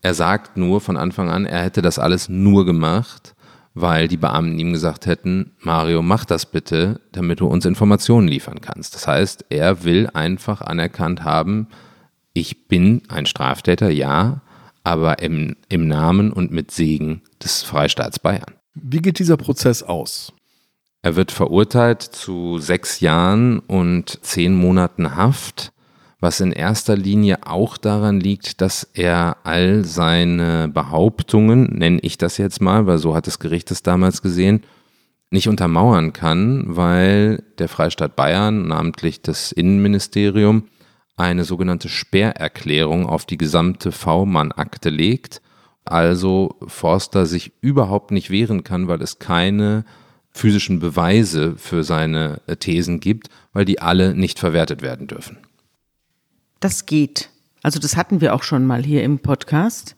Er sagt nur von Anfang an, er hätte das alles nur gemacht, weil die Beamten ihm gesagt hätten, Mario, mach das bitte, damit du uns Informationen liefern kannst. Das heißt, er will einfach anerkannt haben, ich bin ein Straftäter, ja, aber im, im Namen und mit Segen des Freistaats Bayern. Wie geht dieser Prozess aus? Er wird verurteilt zu sechs Jahren und zehn Monaten Haft was in erster Linie auch daran liegt, dass er all seine Behauptungen, nenne ich das jetzt mal, weil so hat das Gericht es damals gesehen, nicht untermauern kann, weil der Freistaat Bayern, namentlich das Innenministerium, eine sogenannte Sperrerklärung auf die gesamte V-Mann-Akte legt. Also Forster sich überhaupt nicht wehren kann, weil es keine physischen Beweise für seine Thesen gibt, weil die alle nicht verwertet werden dürfen. Das geht. Also das hatten wir auch schon mal hier im Podcast,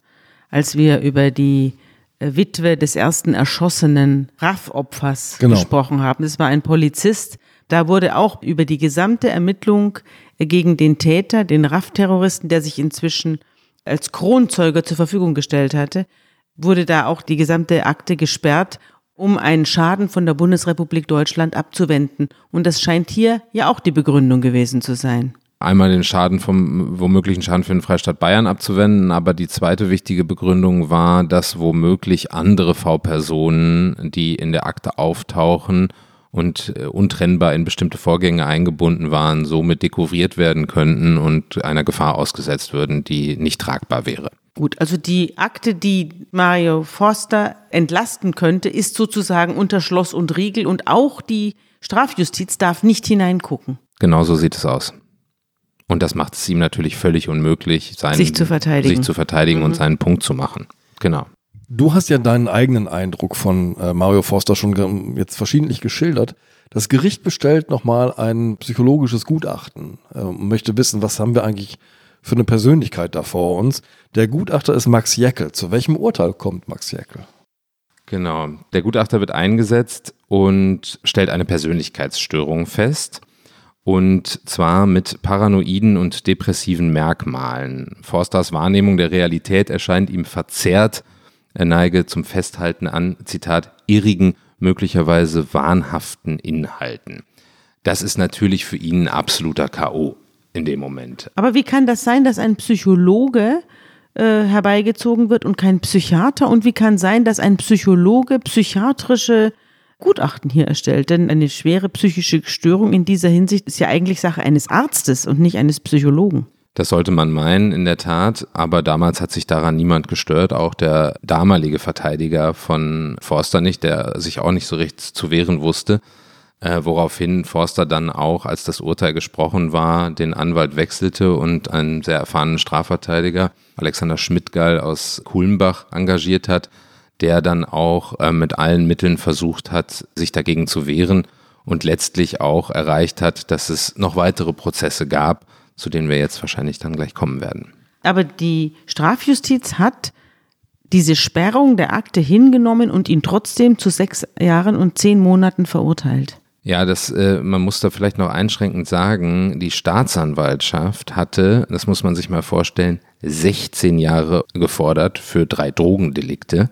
als wir über die äh, Witwe des ersten erschossenen RAF-Opfers genau. gesprochen haben. Das war ein Polizist. Da wurde auch über die gesamte Ermittlung äh, gegen den Täter, den RAF-Terroristen, der sich inzwischen als Kronzeuger zur Verfügung gestellt hatte, wurde da auch die gesamte Akte gesperrt, um einen Schaden von der Bundesrepublik Deutschland abzuwenden. Und das scheint hier ja auch die Begründung gewesen zu sein einmal den Schaden vom womöglichen Schaden für den Freistaat Bayern abzuwenden, aber die zweite wichtige Begründung war, dass womöglich andere V-Personen, die in der Akte auftauchen und äh, untrennbar in bestimmte Vorgänge eingebunden waren, somit dekouvriert werden könnten und einer Gefahr ausgesetzt würden, die nicht tragbar wäre. Gut, also die Akte, die Mario Forster entlasten könnte, ist sozusagen unter Schloss und Riegel und auch die Strafjustiz darf nicht hineingucken. Genau so sieht es aus. Und das macht es ihm natürlich völlig unmöglich, seinen, sich zu verteidigen, sich zu verteidigen mhm. und seinen Punkt zu machen. Genau. Du hast ja deinen eigenen Eindruck von äh, Mario Forster schon jetzt verschiedentlich geschildert. Das Gericht bestellt nochmal ein psychologisches Gutachten äh, und möchte wissen, was haben wir eigentlich für eine Persönlichkeit da vor uns. Der Gutachter ist Max Jäckel. Zu welchem Urteil kommt Max Jäckel? Genau. Der Gutachter wird eingesetzt und stellt eine Persönlichkeitsstörung fest und zwar mit paranoiden und depressiven Merkmalen. Forsters Wahrnehmung der Realität erscheint ihm verzerrt. Er neige zum Festhalten an, Zitat, irrigen, möglicherweise wahnhaften Inhalten. Das ist natürlich für ihn ein absoluter K.O. in dem Moment. Aber wie kann das sein, dass ein Psychologe äh, herbeigezogen wird und kein Psychiater? Und wie kann sein, dass ein Psychologe psychiatrische Gutachten hier erstellt. Denn eine schwere psychische Störung in dieser Hinsicht ist ja eigentlich Sache eines Arztes und nicht eines Psychologen. Das sollte man meinen, in der Tat. Aber damals hat sich daran niemand gestört. Auch der damalige Verteidiger von Forster nicht, der sich auch nicht so recht zu wehren wusste. Äh, woraufhin Forster dann auch, als das Urteil gesprochen war, den Anwalt wechselte und einen sehr erfahrenen Strafverteidiger, Alexander Schmidtgall aus Kulmbach, engagiert hat der dann auch äh, mit allen Mitteln versucht hat, sich dagegen zu wehren und letztlich auch erreicht hat, dass es noch weitere Prozesse gab, zu denen wir jetzt wahrscheinlich dann gleich kommen werden. Aber die Strafjustiz hat diese Sperrung der Akte hingenommen und ihn trotzdem zu sechs Jahren und zehn Monaten verurteilt. Ja, das, äh, man muss da vielleicht noch einschränkend sagen, die Staatsanwaltschaft hatte, das muss man sich mal vorstellen, 16 Jahre gefordert für drei Drogendelikte.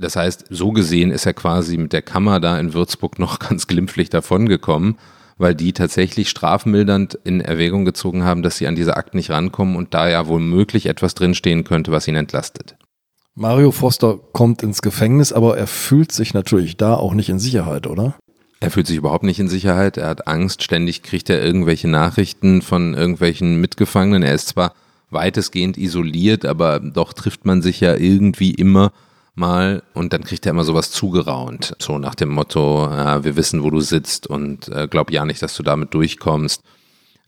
Das heißt, so gesehen ist er quasi mit der Kammer da in Würzburg noch ganz glimpflich davongekommen, weil die tatsächlich strafmildernd in Erwägung gezogen haben, dass sie an diese Akten nicht rankommen und da ja womöglich etwas drinstehen könnte, was ihn entlastet. Mario Foster kommt ins Gefängnis, aber er fühlt sich natürlich da auch nicht in Sicherheit, oder? Er fühlt sich überhaupt nicht in Sicherheit, er hat Angst, ständig kriegt er irgendwelche Nachrichten von irgendwelchen Mitgefangenen. Er ist zwar weitestgehend isoliert, aber doch trifft man sich ja irgendwie immer mal und dann kriegt er immer sowas zugeraunt. So nach dem Motto, äh, wir wissen, wo du sitzt und äh, glaub ja nicht, dass du damit durchkommst.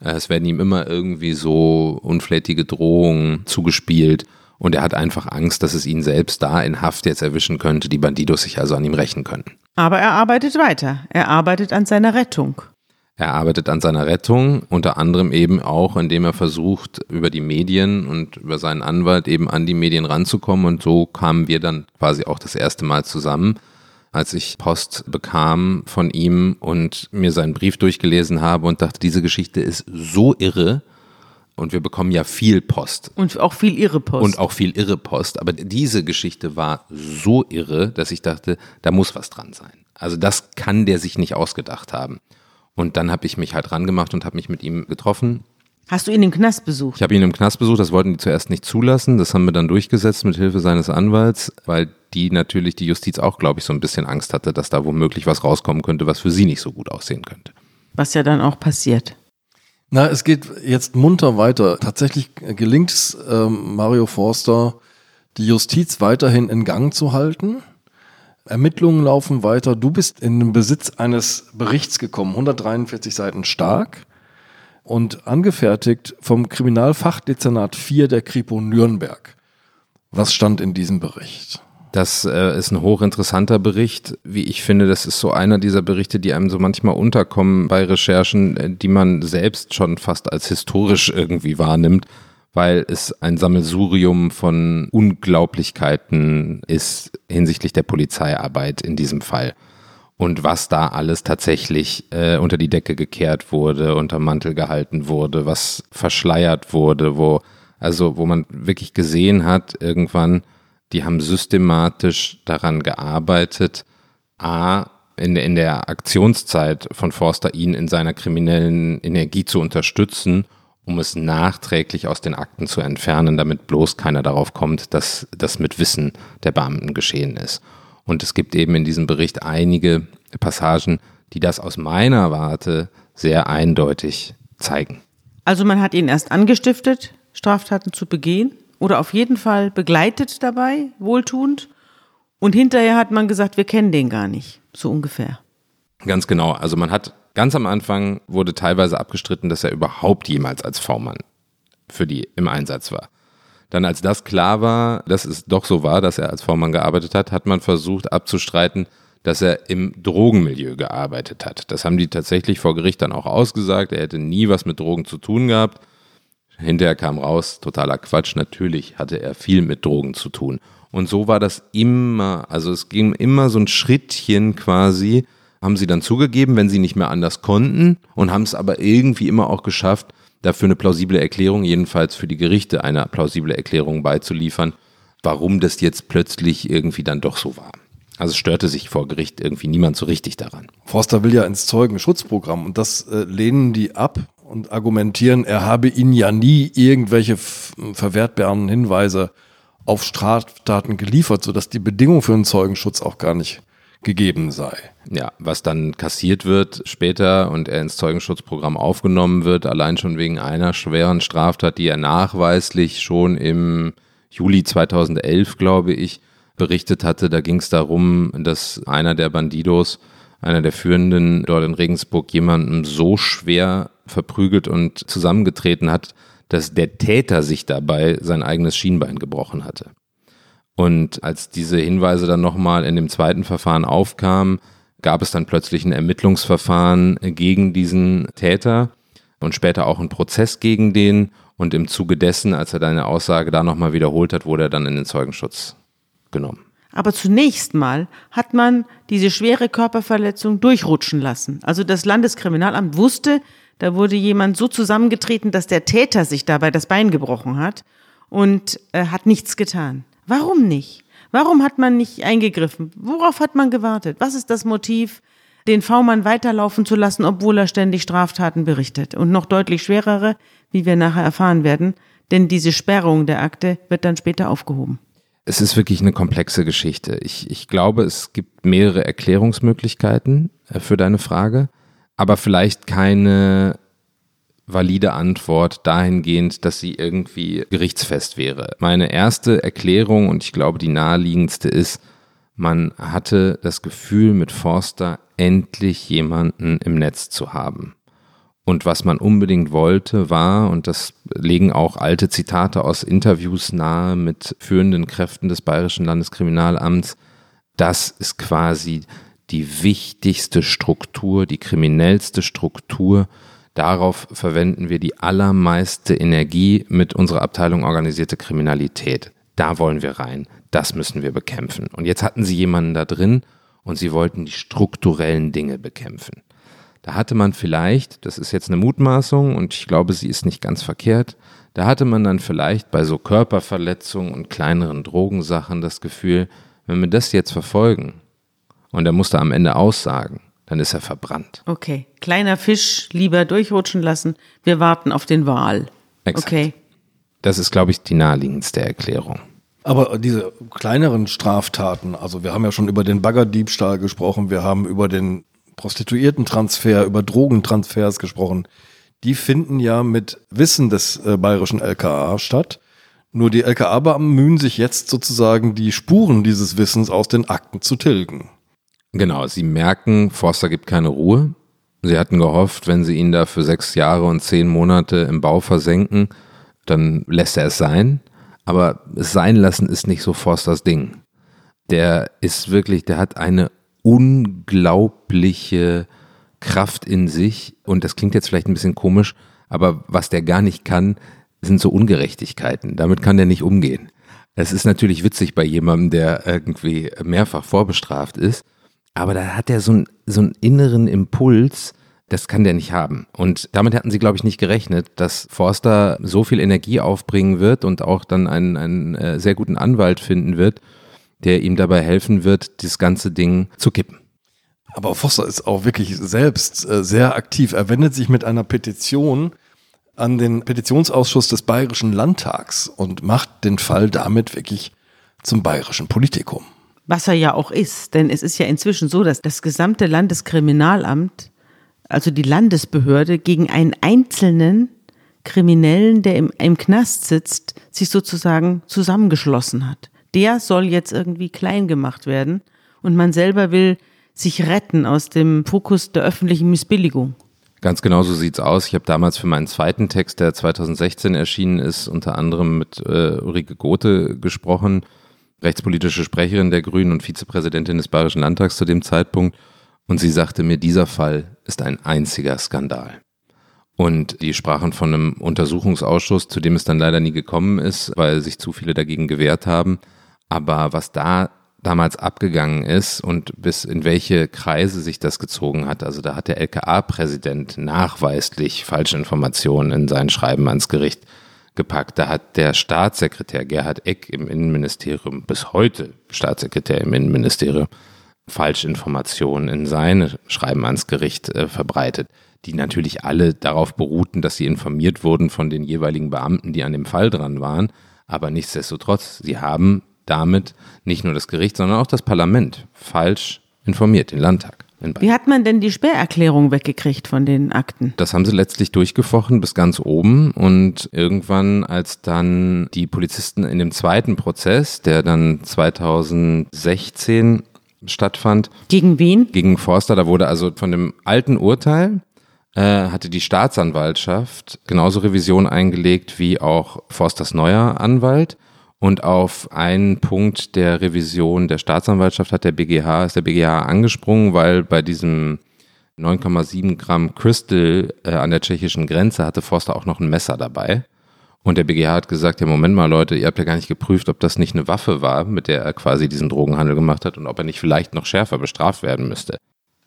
Äh, es werden ihm immer irgendwie so unflätige Drohungen zugespielt und er hat einfach Angst, dass es ihn selbst da in Haft jetzt erwischen könnte, die Bandidos sich also an ihm rächen können. Aber er arbeitet weiter. Er arbeitet an seiner Rettung. Er arbeitet an seiner Rettung, unter anderem eben auch, indem er versucht, über die Medien und über seinen Anwalt eben an die Medien ranzukommen. Und so kamen wir dann quasi auch das erste Mal zusammen, als ich Post bekam von ihm und mir seinen Brief durchgelesen habe und dachte, diese Geschichte ist so irre. Und wir bekommen ja viel Post. Und auch viel irre Post. Und auch viel irre Post. Aber diese Geschichte war so irre, dass ich dachte, da muss was dran sein. Also das kann der sich nicht ausgedacht haben. Und dann habe ich mich halt rangemacht und habe mich mit ihm getroffen. Hast du ihn im Knast besucht? Ich habe ihn im Knast besucht, das wollten die zuerst nicht zulassen. Das haben wir dann durchgesetzt mit Hilfe seines Anwalts, weil die natürlich die Justiz auch, glaube ich, so ein bisschen Angst hatte, dass da womöglich was rauskommen könnte, was für sie nicht so gut aussehen könnte. Was ja dann auch passiert. Na, es geht jetzt munter weiter. Tatsächlich gelingt es ähm, Mario Forster, die Justiz weiterhin in Gang zu halten. Ermittlungen laufen weiter. Du bist in den Besitz eines Berichts gekommen, 143 Seiten stark und angefertigt vom Kriminalfachdezernat 4 der Kripo Nürnberg. Was stand in diesem Bericht? Das äh, ist ein hochinteressanter Bericht. Wie ich finde, das ist so einer dieser Berichte, die einem so manchmal unterkommen bei Recherchen, äh, die man selbst schon fast als historisch irgendwie wahrnimmt weil es ein Sammelsurium von Unglaublichkeiten ist hinsichtlich der Polizeiarbeit in diesem Fall. Und was da alles tatsächlich äh, unter die Decke gekehrt wurde, unter Mantel gehalten wurde, was verschleiert wurde, wo, also wo man wirklich gesehen hat, irgendwann, die haben systematisch daran gearbeitet, A, in, in der Aktionszeit von Forster ihn in seiner kriminellen Energie zu unterstützen um es nachträglich aus den Akten zu entfernen, damit bloß keiner darauf kommt, dass das mit Wissen der Beamten geschehen ist. Und es gibt eben in diesem Bericht einige Passagen, die das aus meiner Warte sehr eindeutig zeigen. Also man hat ihn erst angestiftet, Straftaten zu begehen oder auf jeden Fall begleitet dabei, wohltuend. Und hinterher hat man gesagt, wir kennen den gar nicht, so ungefähr. Ganz genau. Also man hat Ganz am Anfang wurde teilweise abgestritten, dass er überhaupt jemals als V-Mann für die im Einsatz war. Dann, als das klar war, dass es doch so war, dass er als V-Mann gearbeitet hat, hat man versucht abzustreiten, dass er im Drogenmilieu gearbeitet hat. Das haben die tatsächlich vor Gericht dann auch ausgesagt. Er hätte nie was mit Drogen zu tun gehabt. Hinterher kam raus, totaler Quatsch. Natürlich hatte er viel mit Drogen zu tun. Und so war das immer, also es ging immer so ein Schrittchen quasi haben sie dann zugegeben, wenn sie nicht mehr anders konnten und haben es aber irgendwie immer auch geschafft, dafür eine plausible Erklärung, jedenfalls für die Gerichte eine plausible Erklärung beizuliefern, warum das jetzt plötzlich irgendwie dann doch so war. Also störte sich vor Gericht irgendwie niemand so richtig daran. Forster will ja ins Zeugenschutzprogramm und das äh, lehnen die ab und argumentieren, er habe ihnen ja nie irgendwelche verwertbaren Hinweise auf Straftaten geliefert, sodass die Bedingung für einen Zeugenschutz auch gar nicht gegeben sei. Ja, was dann kassiert wird später und er ins Zeugenschutzprogramm aufgenommen wird, allein schon wegen einer schweren Straftat, die er nachweislich schon im Juli 2011, glaube ich, berichtet hatte. Da ging es darum, dass einer der Bandidos, einer der Führenden dort in Regensburg jemanden so schwer verprügelt und zusammengetreten hat, dass der Täter sich dabei sein eigenes Schienbein gebrochen hatte. Und als diese Hinweise dann nochmal in dem zweiten Verfahren aufkamen, gab es dann plötzlich ein Ermittlungsverfahren gegen diesen Täter und später auch einen Prozess gegen den. Und im Zuge dessen, als er deine Aussage da nochmal wiederholt hat, wurde er dann in den Zeugenschutz genommen. Aber zunächst mal hat man diese schwere Körperverletzung durchrutschen lassen. Also das Landeskriminalamt wusste, da wurde jemand so zusammengetreten, dass der Täter sich dabei das Bein gebrochen hat und äh, hat nichts getan. Warum nicht? Warum hat man nicht eingegriffen? Worauf hat man gewartet? Was ist das Motiv, den V-Mann weiterlaufen zu lassen, obwohl er ständig Straftaten berichtet? Und noch deutlich schwerere, wie wir nachher erfahren werden, denn diese Sperrung der Akte wird dann später aufgehoben. Es ist wirklich eine komplexe Geschichte. Ich, ich glaube, es gibt mehrere Erklärungsmöglichkeiten äh, für deine Frage, aber vielleicht keine valide Antwort dahingehend, dass sie irgendwie gerichtsfest wäre. Meine erste Erklärung und ich glaube die naheliegendste ist, man hatte das Gefühl, mit Forster endlich jemanden im Netz zu haben. Und was man unbedingt wollte, war, und das legen auch alte Zitate aus Interviews nahe mit führenden Kräften des Bayerischen Landeskriminalamts, das ist quasi die wichtigste Struktur, die kriminellste Struktur. Darauf verwenden wir die allermeiste Energie mit unserer Abteilung organisierte Kriminalität. Da wollen wir rein. Das müssen wir bekämpfen. Und jetzt hatten sie jemanden da drin und sie wollten die strukturellen Dinge bekämpfen. Da hatte man vielleicht, das ist jetzt eine Mutmaßung und ich glaube, sie ist nicht ganz verkehrt, da hatte man dann vielleicht bei so Körperverletzungen und kleineren Drogensachen das Gefühl, wenn wir das jetzt verfolgen und er musste am Ende aussagen, dann ist er verbrannt. Okay, kleiner Fisch lieber durchrutschen lassen. Wir warten auf den Wal. Exakt. Okay. Das ist, glaube ich, die naheliegendste Erklärung. Aber diese kleineren Straftaten, also wir haben ja schon über den Baggerdiebstahl gesprochen, wir haben über den Prostituiertentransfer, über Drogentransfers gesprochen, die finden ja mit Wissen des äh, bayerischen LKA statt. Nur die LKA-Beamten mühen sich jetzt sozusagen die Spuren dieses Wissens aus den Akten zu tilgen. Genau, sie merken, Forster gibt keine Ruhe. Sie hatten gehofft, wenn sie ihn da für sechs Jahre und zehn Monate im Bau versenken, dann lässt er es sein. Aber sein lassen ist nicht so Forsters Ding. Der ist wirklich, der hat eine unglaubliche Kraft in sich. Und das klingt jetzt vielleicht ein bisschen komisch, aber was der gar nicht kann, sind so Ungerechtigkeiten. Damit kann der nicht umgehen. Es ist natürlich witzig bei jemandem, der irgendwie mehrfach vorbestraft ist, aber da hat er so, ein, so einen inneren Impuls, das kann der nicht haben. Und damit hatten sie, glaube ich, nicht gerechnet, dass Forster so viel Energie aufbringen wird und auch dann einen, einen äh, sehr guten Anwalt finden wird, der ihm dabei helfen wird, das ganze Ding zu kippen. Aber Foster ist auch wirklich selbst äh, sehr aktiv. Er wendet sich mit einer Petition an den Petitionsausschuss des Bayerischen Landtags und macht den Fall damit wirklich zum bayerischen Politikum. Was er ja auch ist, denn es ist ja inzwischen so, dass das gesamte Landeskriminalamt, also die Landesbehörde, gegen einen einzelnen Kriminellen, der im, im Knast sitzt, sich sozusagen zusammengeschlossen hat der soll jetzt irgendwie klein gemacht werden und man selber will sich retten aus dem Fokus der öffentlichen Missbilligung. Ganz genau so sieht's aus. Ich habe damals für meinen zweiten Text, der 2016 erschienen ist, unter anderem mit äh, Ulrike Gothe gesprochen, rechtspolitische Sprecherin der Grünen und Vizepräsidentin des Bayerischen Landtags zu dem Zeitpunkt. Und sie sagte mir, dieser Fall ist ein einziger Skandal. Und die sprachen von einem Untersuchungsausschuss, zu dem es dann leider nie gekommen ist, weil sich zu viele dagegen gewehrt haben. Aber was da damals abgegangen ist und bis in welche Kreise sich das gezogen hat. Also da hat der LKA-Präsident nachweislich falsche Informationen in sein Schreiben ans Gericht gepackt. Da hat der Staatssekretär Gerhard Eck im Innenministerium, bis heute Staatssekretär im Innenministerium, Falschinformationen in seine Schreiben ans Gericht äh, verbreitet, die natürlich alle darauf beruhten, dass sie informiert wurden von den jeweiligen Beamten, die an dem Fall dran waren. Aber nichtsdestotrotz, sie haben damit nicht nur das Gericht, sondern auch das Parlament falsch informiert, den Landtag. Wie hat man denn die Sperrerklärung weggekriegt von den Akten? Das haben sie letztlich durchgefochten bis ganz oben und irgendwann, als dann die Polizisten in dem zweiten Prozess, der dann 2016 stattfand. Gegen wen? Gegen Forster, da wurde also von dem alten Urteil äh, hatte die Staatsanwaltschaft genauso Revision eingelegt wie auch Forsters neuer Anwalt. Und auf einen Punkt der Revision der Staatsanwaltschaft hat der BGH, ist der BGH angesprungen, weil bei diesem 9,7 Gramm Crystal äh, an der tschechischen Grenze hatte Forster auch noch ein Messer dabei. Und der BGH hat gesagt, ja Moment mal Leute, ihr habt ja gar nicht geprüft, ob das nicht eine Waffe war, mit der er quasi diesen Drogenhandel gemacht hat und ob er nicht vielleicht noch schärfer bestraft werden müsste.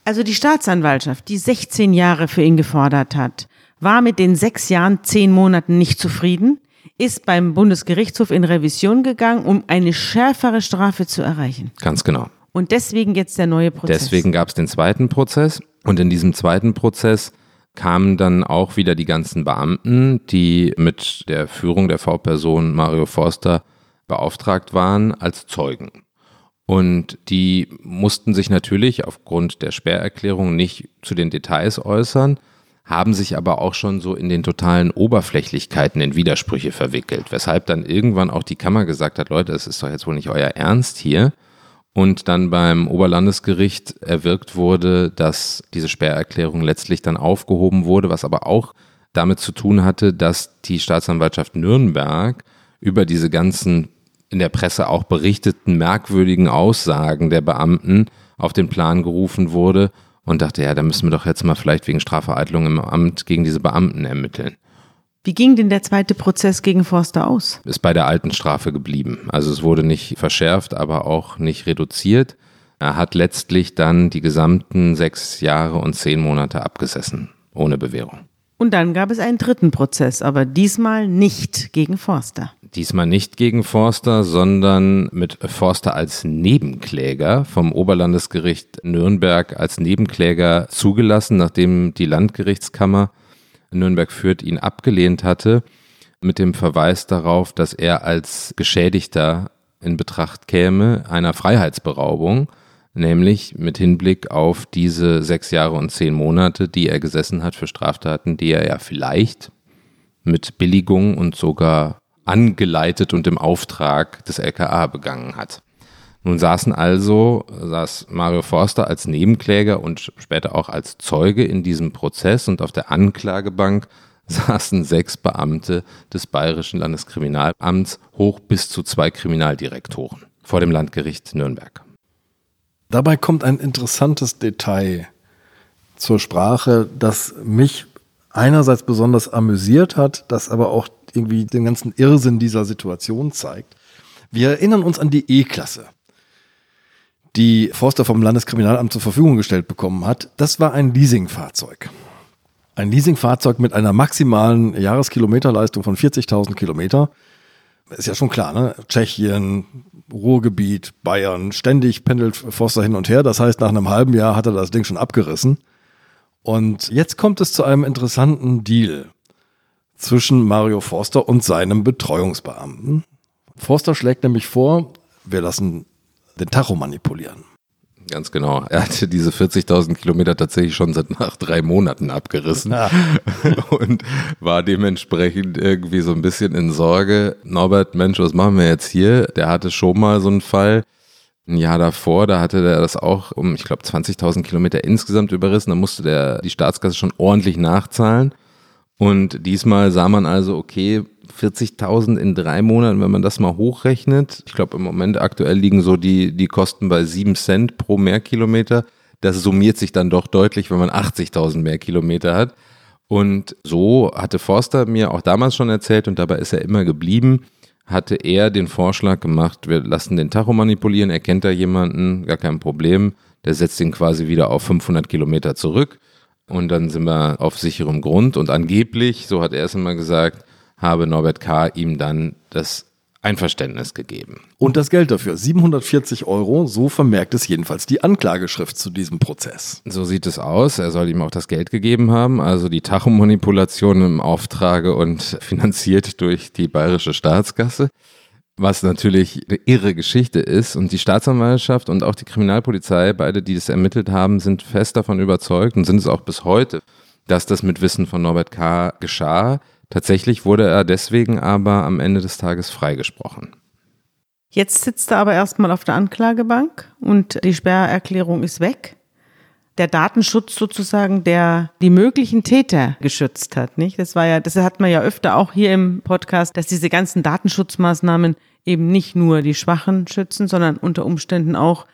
Also die Staatsanwaltschaft, die 16 Jahre für ihn gefordert hat, war mit den sechs Jahren, zehn Monaten nicht zufrieden, ist beim Bundesgerichtshof in Revision gegangen, um eine schärfere Strafe zu erreichen. Ganz genau. Und deswegen jetzt der neue Prozess. Deswegen gab es den zweiten Prozess und in diesem zweiten Prozess kamen dann auch wieder die ganzen Beamten, die mit der Führung der V-Person Mario Forster beauftragt waren, als Zeugen. Und die mussten sich natürlich aufgrund der Sperrerklärung nicht zu den Details äußern, haben sich aber auch schon so in den totalen Oberflächlichkeiten in Widersprüche verwickelt, weshalb dann irgendwann auch die Kammer gesagt hat, Leute, es ist doch jetzt wohl nicht euer Ernst hier. Und dann beim Oberlandesgericht erwirkt wurde, dass diese Sperrerklärung letztlich dann aufgehoben wurde, was aber auch damit zu tun hatte, dass die Staatsanwaltschaft Nürnberg über diese ganzen in der Presse auch berichteten merkwürdigen Aussagen der Beamten auf den Plan gerufen wurde und dachte, ja, da müssen wir doch jetzt mal vielleicht wegen Strafvereitlung im Amt gegen diese Beamten ermitteln. Wie ging denn der zweite Prozess gegen Forster aus? Ist bei der alten Strafe geblieben. Also es wurde nicht verschärft, aber auch nicht reduziert. Er hat letztlich dann die gesamten sechs Jahre und zehn Monate abgesessen, ohne Bewährung. Und dann gab es einen dritten Prozess, aber diesmal nicht gegen Forster. Diesmal nicht gegen Forster, sondern mit Forster als Nebenkläger vom Oberlandesgericht Nürnberg als Nebenkläger zugelassen, nachdem die Landgerichtskammer Nürnberg führt, ihn abgelehnt hatte, mit dem Verweis darauf, dass er als Geschädigter in Betracht käme einer Freiheitsberaubung, nämlich mit Hinblick auf diese sechs Jahre und zehn Monate, die er gesessen hat für Straftaten, die er ja vielleicht mit Billigung und sogar angeleitet und im Auftrag des LKA begangen hat. Nun saßen also, saß Mario Forster als Nebenkläger und später auch als Zeuge in diesem Prozess und auf der Anklagebank saßen sechs Beamte des Bayerischen Landeskriminalamts hoch bis zu zwei Kriminaldirektoren vor dem Landgericht Nürnberg. Dabei kommt ein interessantes Detail zur Sprache, das mich einerseits besonders amüsiert hat, das aber auch irgendwie den ganzen Irrsinn dieser Situation zeigt. Wir erinnern uns an die E-Klasse die Forster vom Landeskriminalamt zur Verfügung gestellt bekommen hat, das war ein Leasingfahrzeug. Ein Leasingfahrzeug mit einer maximalen Jahreskilometerleistung von 40.000 Kilometer. Ist ja schon klar, ne? Tschechien, Ruhrgebiet, Bayern, ständig pendelt Forster hin und her. Das heißt, nach einem halben Jahr hat er das Ding schon abgerissen. Und jetzt kommt es zu einem interessanten Deal zwischen Mario Forster und seinem Betreuungsbeamten. Forster schlägt nämlich vor, wir lassen den Tacho manipulieren. Ganz genau. Er hatte diese 40.000 Kilometer tatsächlich schon seit nach drei Monaten abgerissen ja. und war dementsprechend irgendwie so ein bisschen in Sorge. Norbert, Mensch, was machen wir jetzt hier? Der hatte schon mal so einen Fall. Ein Jahr davor, da hatte der das auch um, ich glaube, 20.000 Kilometer insgesamt überrissen. Da musste der die Staatskasse schon ordentlich nachzahlen. Und diesmal sah man also, okay, 40.000 in drei Monaten, wenn man das mal hochrechnet. Ich glaube, im Moment aktuell liegen so die, die Kosten bei 7 Cent pro Mehrkilometer. Das summiert sich dann doch deutlich, wenn man 80.000 Mehrkilometer hat. Und so hatte Forster mir auch damals schon erzählt und dabei ist er immer geblieben, hatte er den Vorschlag gemacht, wir lassen den Tacho manipulieren, er kennt da jemanden, gar kein Problem, der setzt ihn quasi wieder auf 500 Kilometer zurück und dann sind wir auf sicherem Grund und angeblich, so hat er es immer gesagt, habe Norbert K. ihm dann das Einverständnis gegeben. Und das Geld dafür, 740 Euro, so vermerkt es jedenfalls die Anklageschrift zu diesem Prozess. So sieht es aus. Er soll ihm auch das Geld gegeben haben, also die Tachomanipulation im Auftrage und finanziert durch die bayerische Staatskasse. Was natürlich eine irre Geschichte ist. Und die Staatsanwaltschaft und auch die Kriminalpolizei, beide, die das ermittelt haben, sind fest davon überzeugt und sind es auch bis heute, dass das mit Wissen von Norbert K. geschah. Tatsächlich wurde er deswegen aber am Ende des Tages freigesprochen. Jetzt sitzt er aber erstmal auf der Anklagebank und die Sperrerklärung ist weg. Der Datenschutz sozusagen, der die möglichen Täter geschützt hat, nicht? Das war ja, das hat man ja öfter auch hier im Podcast, dass diese ganzen Datenschutzmaßnahmen eben nicht nur die Schwachen schützen, sondern unter Umständen auch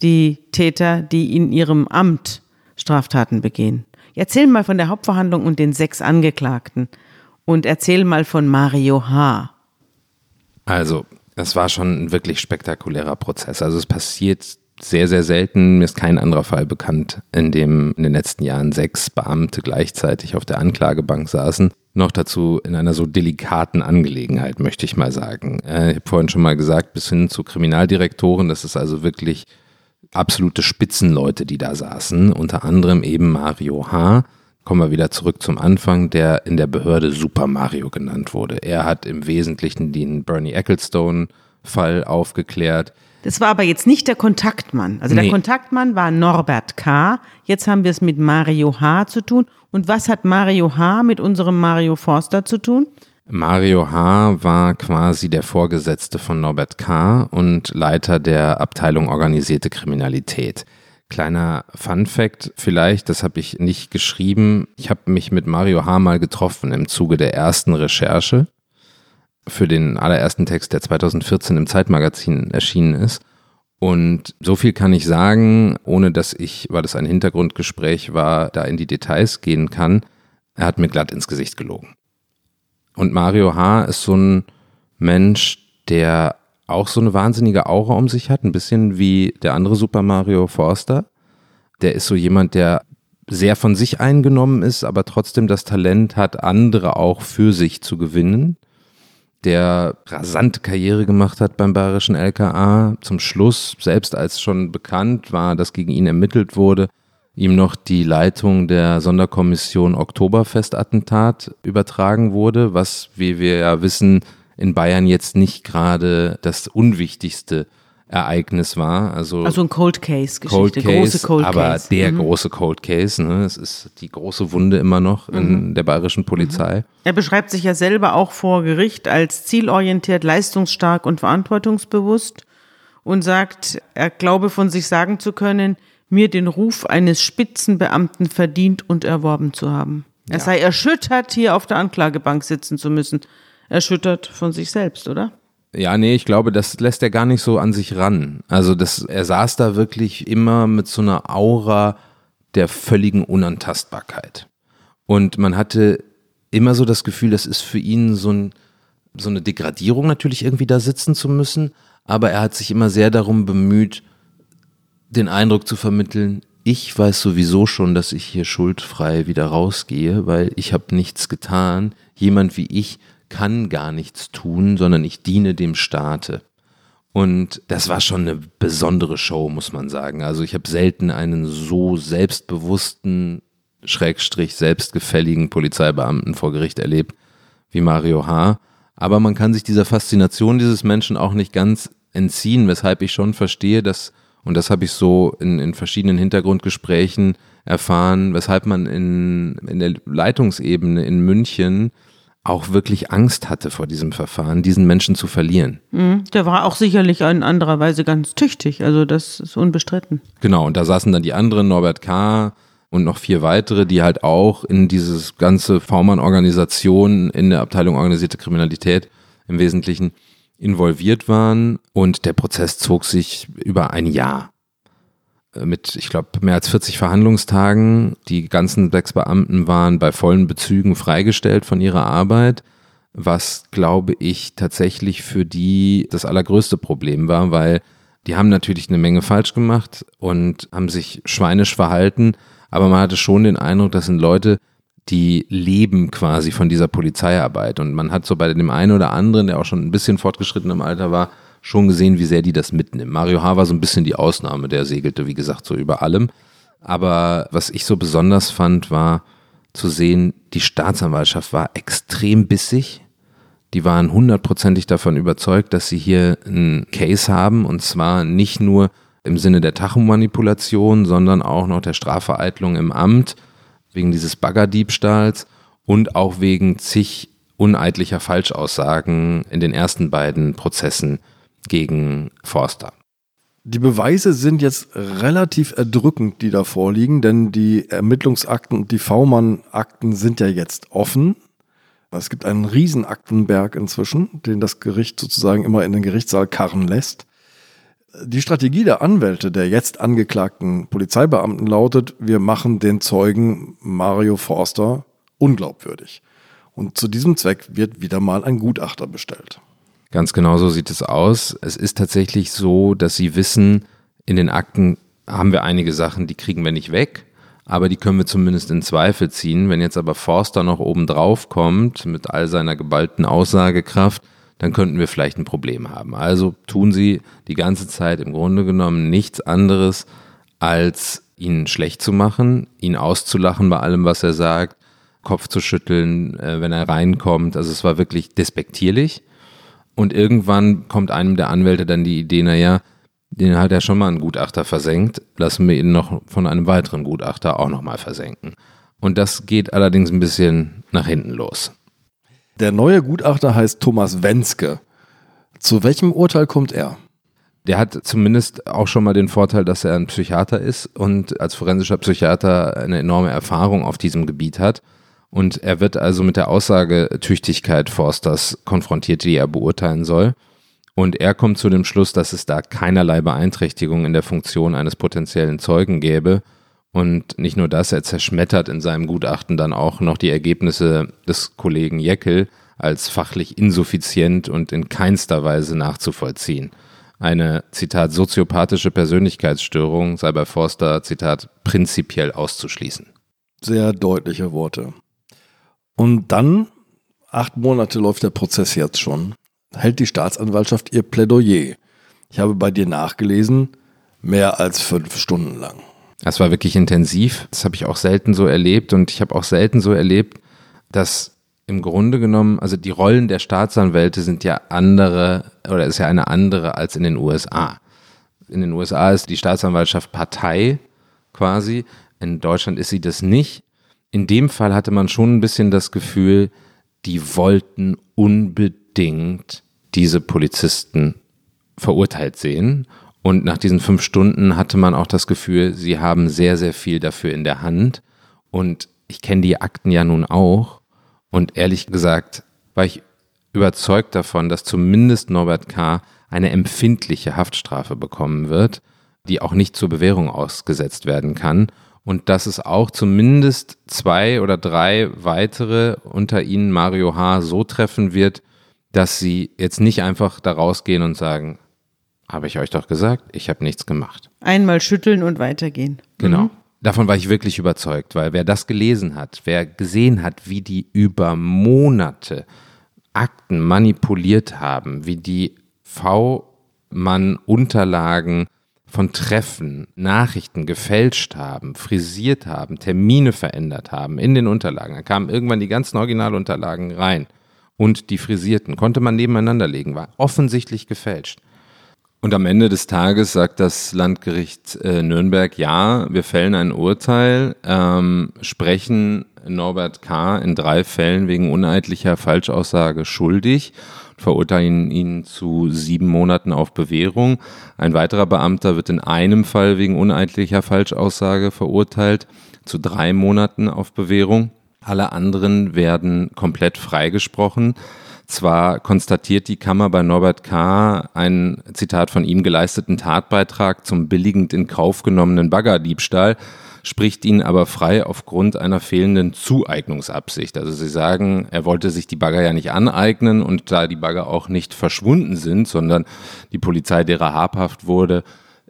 die Täter, die in ihrem Amt Straftaten begehen. Erzähl mal von der Hauptverhandlung und den sechs Angeklagten Und erzähl mal von Mario H. Also, es war schon ein wirklich spektakulärer Prozess. Also es passiert sehr, sehr selten. Mir ist kein anderer Fall bekannt, in dem in den letzten Jahren sechs Beamte gleichzeitig auf der Anklagebank saßen. Noch dazu in einer so delikaten Angelegenheit, möchte ich mal sagen. Äh, ich habe vorhin schon mal gesagt, bis hin zu Kriminaldirektoren, das ist also wirklich absolute Spitzenleute, die da saßen. Unter anderem eben Mario H. Kommen wir wieder zurück zum Anfang, der in der Behörde Super Mario genannt wurde. Er hat im Wesentlichen den Bernie Ecclestone-Fall aufgeklärt. Das war aber jetzt nicht der Kontaktmann. Also der Nee. Kontaktmann war Norbert K. Jetzt haben wir es mit Mario H. zu tun. Und was hat Mario H. mit unserem Mario Forster zu tun? Mario H. war quasi der Vorgesetzte von Norbert K. und Leiter der Abteilung Organisierte Kriminalität. Kleiner Fun Fact vielleicht, das habe ich nicht geschrieben. Ich habe mich mit Mario H. mal getroffen im Zuge der ersten Recherche für den allerersten Text, der 2014 im Zeitmagazin erschienen ist. Und so viel kann ich sagen, ohne dass ich, weil das ein Hintergrundgespräch war, da in die Details gehen kann. Er hat mir glatt ins Gesicht gelogen. Und Mario H. ist so ein Mensch, der auch so eine wahnsinnige Aura um sich hat, ein bisschen wie der andere Super Mario Forster. Der ist so jemand, der sehr von sich eingenommen ist, aber trotzdem das Talent hat, andere auch für sich zu gewinnen. Der rasante Karriere gemacht hat beim bayerischen LKA. Zum Schluss, selbst als schon bekannt war, dass gegen ihn ermittelt wurde, ihm noch die Leitung der Sonderkommission Oktoberfestattentat übertragen wurde, was, wie wir ja wissen, in Bayern jetzt nicht gerade das unwichtigste Ereignis war. Also, Also ein Cold Case Geschichte, Cold Case, große Cold aber Case. der Mhm. große Cold Case. Ne? Es ist die große Wunde immer noch in der bayerischen Polizei. Er beschreibt sich ja selber auch vor Gericht als zielorientiert, leistungsstark und verantwortungsbewusst und sagt, er glaube von sich sagen zu können, mir den Ruf eines Spitzenbeamten verdient und erworben zu haben. Er sei erschüttert, hier auf der Anklagebank sitzen zu müssen. Erschüttert von sich selbst, oder? Ja, nee, ich glaube, das lässt er gar nicht so an sich ran. Also das, er saß da wirklich immer mit so einer Aura der völligen Unantastbarkeit. Und man hatte immer so das Gefühl, das ist für ihn so, ein, so eine Degradierung natürlich irgendwie da sitzen zu müssen. Aber er hat sich immer sehr darum bemüht, den Eindruck zu vermitteln, ich weiß sowieso schon, dass ich hier schuldfrei wieder rausgehe, weil ich habe nichts getan. Jemand wie ich kann gar nichts tun, sondern ich diene dem Staate. Und das war schon eine besondere Show, muss man sagen. Also ich habe selten einen so selbstbewussten, schrägstrich selbstgefälligen Polizeibeamten vor Gericht erlebt wie Mario H. Aber man kann sich dieser Faszination dieses Menschen auch nicht ganz entziehen, weshalb ich schon verstehe, dass, und das habe ich so in, in verschiedenen Hintergrundgesprächen erfahren, weshalb man in, in der Leitungsebene in München auch wirklich Angst hatte vor diesem Verfahren, diesen Menschen zu verlieren. Der war auch sicherlich in anderer Weise ganz tüchtig, also das ist unbestritten. Genau, und da saßen dann die anderen, Norbert K. und noch vier weitere, die halt auch in dieses ganze V-Mann-Organisation in der Abteilung organisierte Kriminalität im Wesentlichen involviert waren. Und der Prozess zog sich über ein Jahr. Mit, ich glaube, mehr als 40 Verhandlungstagen. Die ganzen sechs Beamten waren bei vollen Bezügen freigestellt von ihrer Arbeit was, glaube ich, tatsächlich für die das allergrößte Problem war, weil die haben natürlich eine Menge falsch gemacht und haben sich schweinisch verhalten, aber man hatte schon den Eindruck, das sind Leute, die leben quasi von dieser Polizeiarbeit. Und man hat so bei dem einen oder anderen, der auch schon ein bisschen fortgeschritten im Alter war, schon gesehen, wie sehr die das mitnehmen. Mario H. war so ein bisschen die Ausnahme, der segelte, wie gesagt, so über allem. Aber was ich so besonders fand, war zu sehen, die Staatsanwaltschaft war extrem bissig. Die waren hundertprozentig davon überzeugt, dass sie hier einen Case haben und zwar nicht nur im Sinne der Tachomanipulation, sondern auch noch der Strafvereitlung im Amt wegen dieses Baggerdiebstahls und auch wegen zig uneidlicher Falschaussagen in den ersten beiden Prozessen gegen Forster. Die Beweise sind jetzt relativ erdrückend, die da vorliegen, denn die Ermittlungsakten und die V-Mann-Akten sind ja jetzt offen. Es gibt einen riesen Aktenberg inzwischen, den das Gericht sozusagen immer in den Gerichtssaal karren lässt. Die Strategie der Anwälte der jetzt angeklagten Polizeibeamten lautet, wir machen den Zeugen Mario Forster unglaubwürdig. Und zu diesem Zweck wird wieder mal ein Gutachter bestellt. Ganz genau so sieht es aus. Es ist tatsächlich so, dass Sie wissen, in den Akten haben wir einige Sachen, die kriegen wir nicht weg, aber die können wir zumindest in Zweifel ziehen. Wenn jetzt aber Forster noch oben drauf kommt mit all seiner geballten Aussagekraft, dann könnten wir vielleicht ein Problem haben. Also tun Sie die ganze Zeit im Grunde genommen nichts anderes, als ihn schlecht zu machen, ihn auszulachen bei allem, was er sagt, Kopf zu schütteln, äh, wenn er reinkommt. Also es war wirklich despektierlich. Und irgendwann kommt einem der Anwälte dann die Idee, naja, den hat er schon mal ein Gutachter versenkt, lassen wir ihn noch von einem weiteren Gutachter auch nochmal versenken. Und das geht allerdings ein bisschen nach hinten los. Der neue Gutachter heißt Thomas Wenske. Zu welchem Urteil kommt er? Der hat zumindest auch schon mal den Vorteil, dass er ein Psychiater ist und als forensischer Psychiater eine enorme Erfahrung auf diesem Gebiet hat. Und er wird also mit der Aussagetüchtigkeit Forsters konfrontiert, die er beurteilen soll. Und er kommt zu dem Schluss, dass es da keinerlei Beeinträchtigung in der Funktion eines potenziellen Zeugen gäbe. Und nicht nur das, er zerschmettert in seinem Gutachten dann auch noch die Ergebnisse des Kollegen Jeckel als fachlich insuffizient und in keinster Weise nachzuvollziehen. Eine, Zitat, soziopathische Persönlichkeitsstörung sei bei Forster, Zitat, prinzipiell auszuschließen. Sehr deutliche Worte. Und dann, acht Monate läuft der Prozess jetzt schon, hält die Staatsanwaltschaft ihr Plädoyer. Ich habe bei dir nachgelesen, mehr als fünf Stunden lang. Das war wirklich intensiv. Das habe ich auch selten so erlebt. Und ich habe auch selten so erlebt, dass im Grunde genommen, also die Rollen der Staatsanwälte sind ja andere oder ist ja eine andere als in den USA. In den USA ist die Staatsanwaltschaft Partei quasi. In Deutschland ist sie das nicht. In dem Fall hatte man schon ein bisschen das Gefühl, die wollten unbedingt diese Polizisten verurteilt sehen. Und nach diesen fünf Stunden hatte man auch das Gefühl, sie haben sehr, sehr viel dafür in der Hand. Und ich kenne die Akten ja nun auch. Und ehrlich gesagt war ich überzeugt davon, dass zumindest Norbert K. eine empfindliche Haftstrafe bekommen wird, die auch nicht zur Bewährung ausgesetzt werden kann. Und dass es auch zumindest zwei oder drei weitere unter ihnen Mario H. so treffen wird, dass sie jetzt nicht einfach da rausgehen und sagen, habe ich euch doch gesagt, ich habe nichts gemacht. Einmal schütteln und weitergehen. Genau. Mhm. Davon war ich wirklich überzeugt, weil wer das gelesen hat, wer gesehen hat, wie die über Monate Akten manipuliert haben, wie die V-Mann-Unterlagen von Treffen, Nachrichten gefälscht haben, frisiert haben, Termine verändert haben in den Unterlagen. Da kamen irgendwann die ganzen Originalunterlagen rein und die frisierten, konnte man nebeneinander legen, war offensichtlich gefälscht. Und am Ende des Tages sagt das Landgericht äh, Nürnberg, ja, wir fällen ein Urteil, ähm, sprechen Norbert K. in drei Fällen wegen uneidlicher Falschaussage schuldig, verurteilen ihn zu sieben Monaten auf Bewährung. Ein weiterer Beamter wird in einem Fall wegen uneidlicher Falschaussage verurteilt zu drei Monaten auf Bewährung. Alle anderen werden komplett freigesprochen. Zwar konstatiert die Kammer bei Norbert K. einen, Zitat von ihm, geleisteten Tatbeitrag zum billigend in Kauf genommenen Baggerdiebstahl, spricht ihn aber frei aufgrund einer fehlenden Zueignungsabsicht. Also sie sagen, er wollte sich die Bagger ja nicht aneignen und da die Bagger auch nicht verschwunden sind, sondern die Polizei derer habhaft wurde,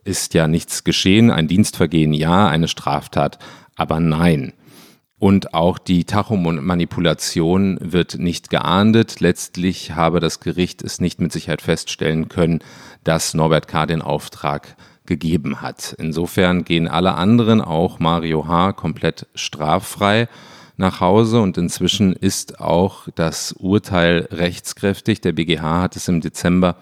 ist ja nichts geschehen. Ein Dienstvergehen ja, eine Straftat aber nein. Und auch die Tachomanipulation wird nicht geahndet. Letztlich habe das Gericht es nicht mit Sicherheit feststellen können, dass Norbert K. den Auftrag gegeben hat. Insofern gehen alle anderen, auch Mario H., komplett straffrei nach Hause und inzwischen ist auch das Urteil rechtskräftig. Der BGH hat es im Dezember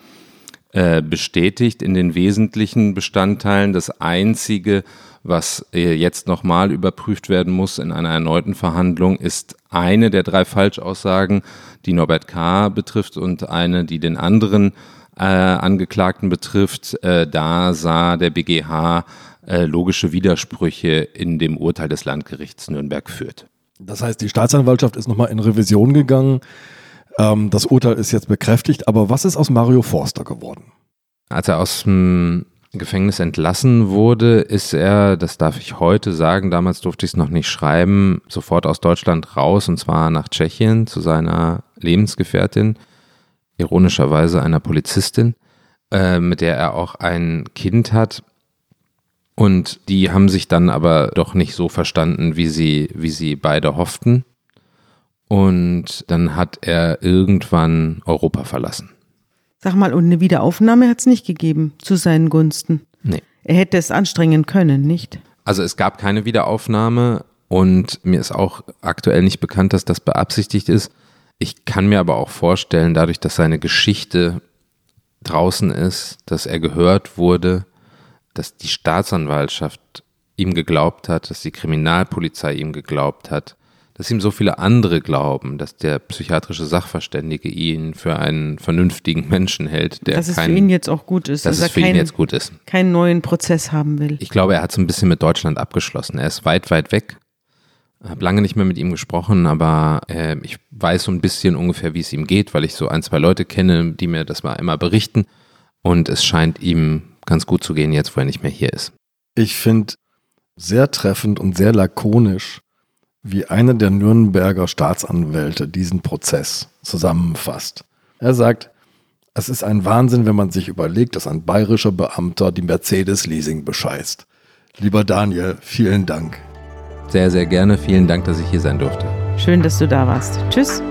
äh, bestätigt in den wesentlichen Bestandteilen. Das einzige, was äh, jetzt nochmal überprüft werden muss in einer erneuten Verhandlung, ist eine der drei Falschaussagen, die Norbert K. betrifft und eine, die den anderen äh, Angeklagten betrifft. Äh, da sah der BGH äh, logische Widersprüche in dem Urteil des Landgerichts Nürnberg führt. Das heißt, die Staatsanwaltschaft ist nochmal in Revision gegangen ähm, das Urteil ist jetzt bekräftigt, aber was ist aus Mario Forster geworden? Als er aus dem Gefängnis entlassen wurde, ist er, das darf ich heute sagen, damals durfte ich es noch nicht schreiben, sofort aus Deutschland raus und zwar nach Tschechien zu seiner Lebensgefährtin, ironischerweise einer Polizistin, äh, mit der er auch ein Kind hat. Und die haben sich dann aber doch nicht so verstanden, wie sie, wie sie beide hofften. Und dann hat er irgendwann Europa verlassen. Sag mal, und eine Wiederaufnahme hat es nicht gegeben zu seinen Gunsten. Nee. Er hätte es anstrengen können, nicht? Also es gab keine Wiederaufnahme und mir ist auch aktuell nicht bekannt, dass das beabsichtigt ist. Ich kann mir aber auch vorstellen, dadurch, dass seine Geschichte draußen ist, dass er gehört wurde, dass die Staatsanwaltschaft ihm geglaubt hat, dass die Kriminalpolizei ihm geglaubt hat, dass ihm so viele andere glauben, dass der psychiatrische Sachverständige ihn für einen vernünftigen Menschen hält, der dass es kein, für ihn jetzt auch gut ist, dass dass es für er ihn jetzt gut ist. keinen neuen Prozess haben will. Ich glaube, er hat so ein bisschen mit Deutschland abgeschlossen. Er ist weit, weit weg. Habe lange nicht mehr mit ihm gesprochen, aber äh, ich weiß so ein bisschen ungefähr, wie es ihm geht, weil ich so ein, zwei Leute kenne, die mir das mal immer berichten. Und es scheint ihm ganz gut zu gehen, jetzt wo er nicht mehr hier ist. Ich finde sehr treffend und sehr lakonisch, wie einer der Nürnberger Staatsanwälte diesen Prozess zusammenfasst. Er sagt, es ist ein Wahnsinn, wenn man sich überlegt, dass ein bayerischer Beamter die Mercedes-Leasing bescheißt. Lieber Daniel, vielen Dank. Sehr, sehr gerne. Vielen Dank, dass ich hier sein durfte. Schön, dass du da warst. Tschüss.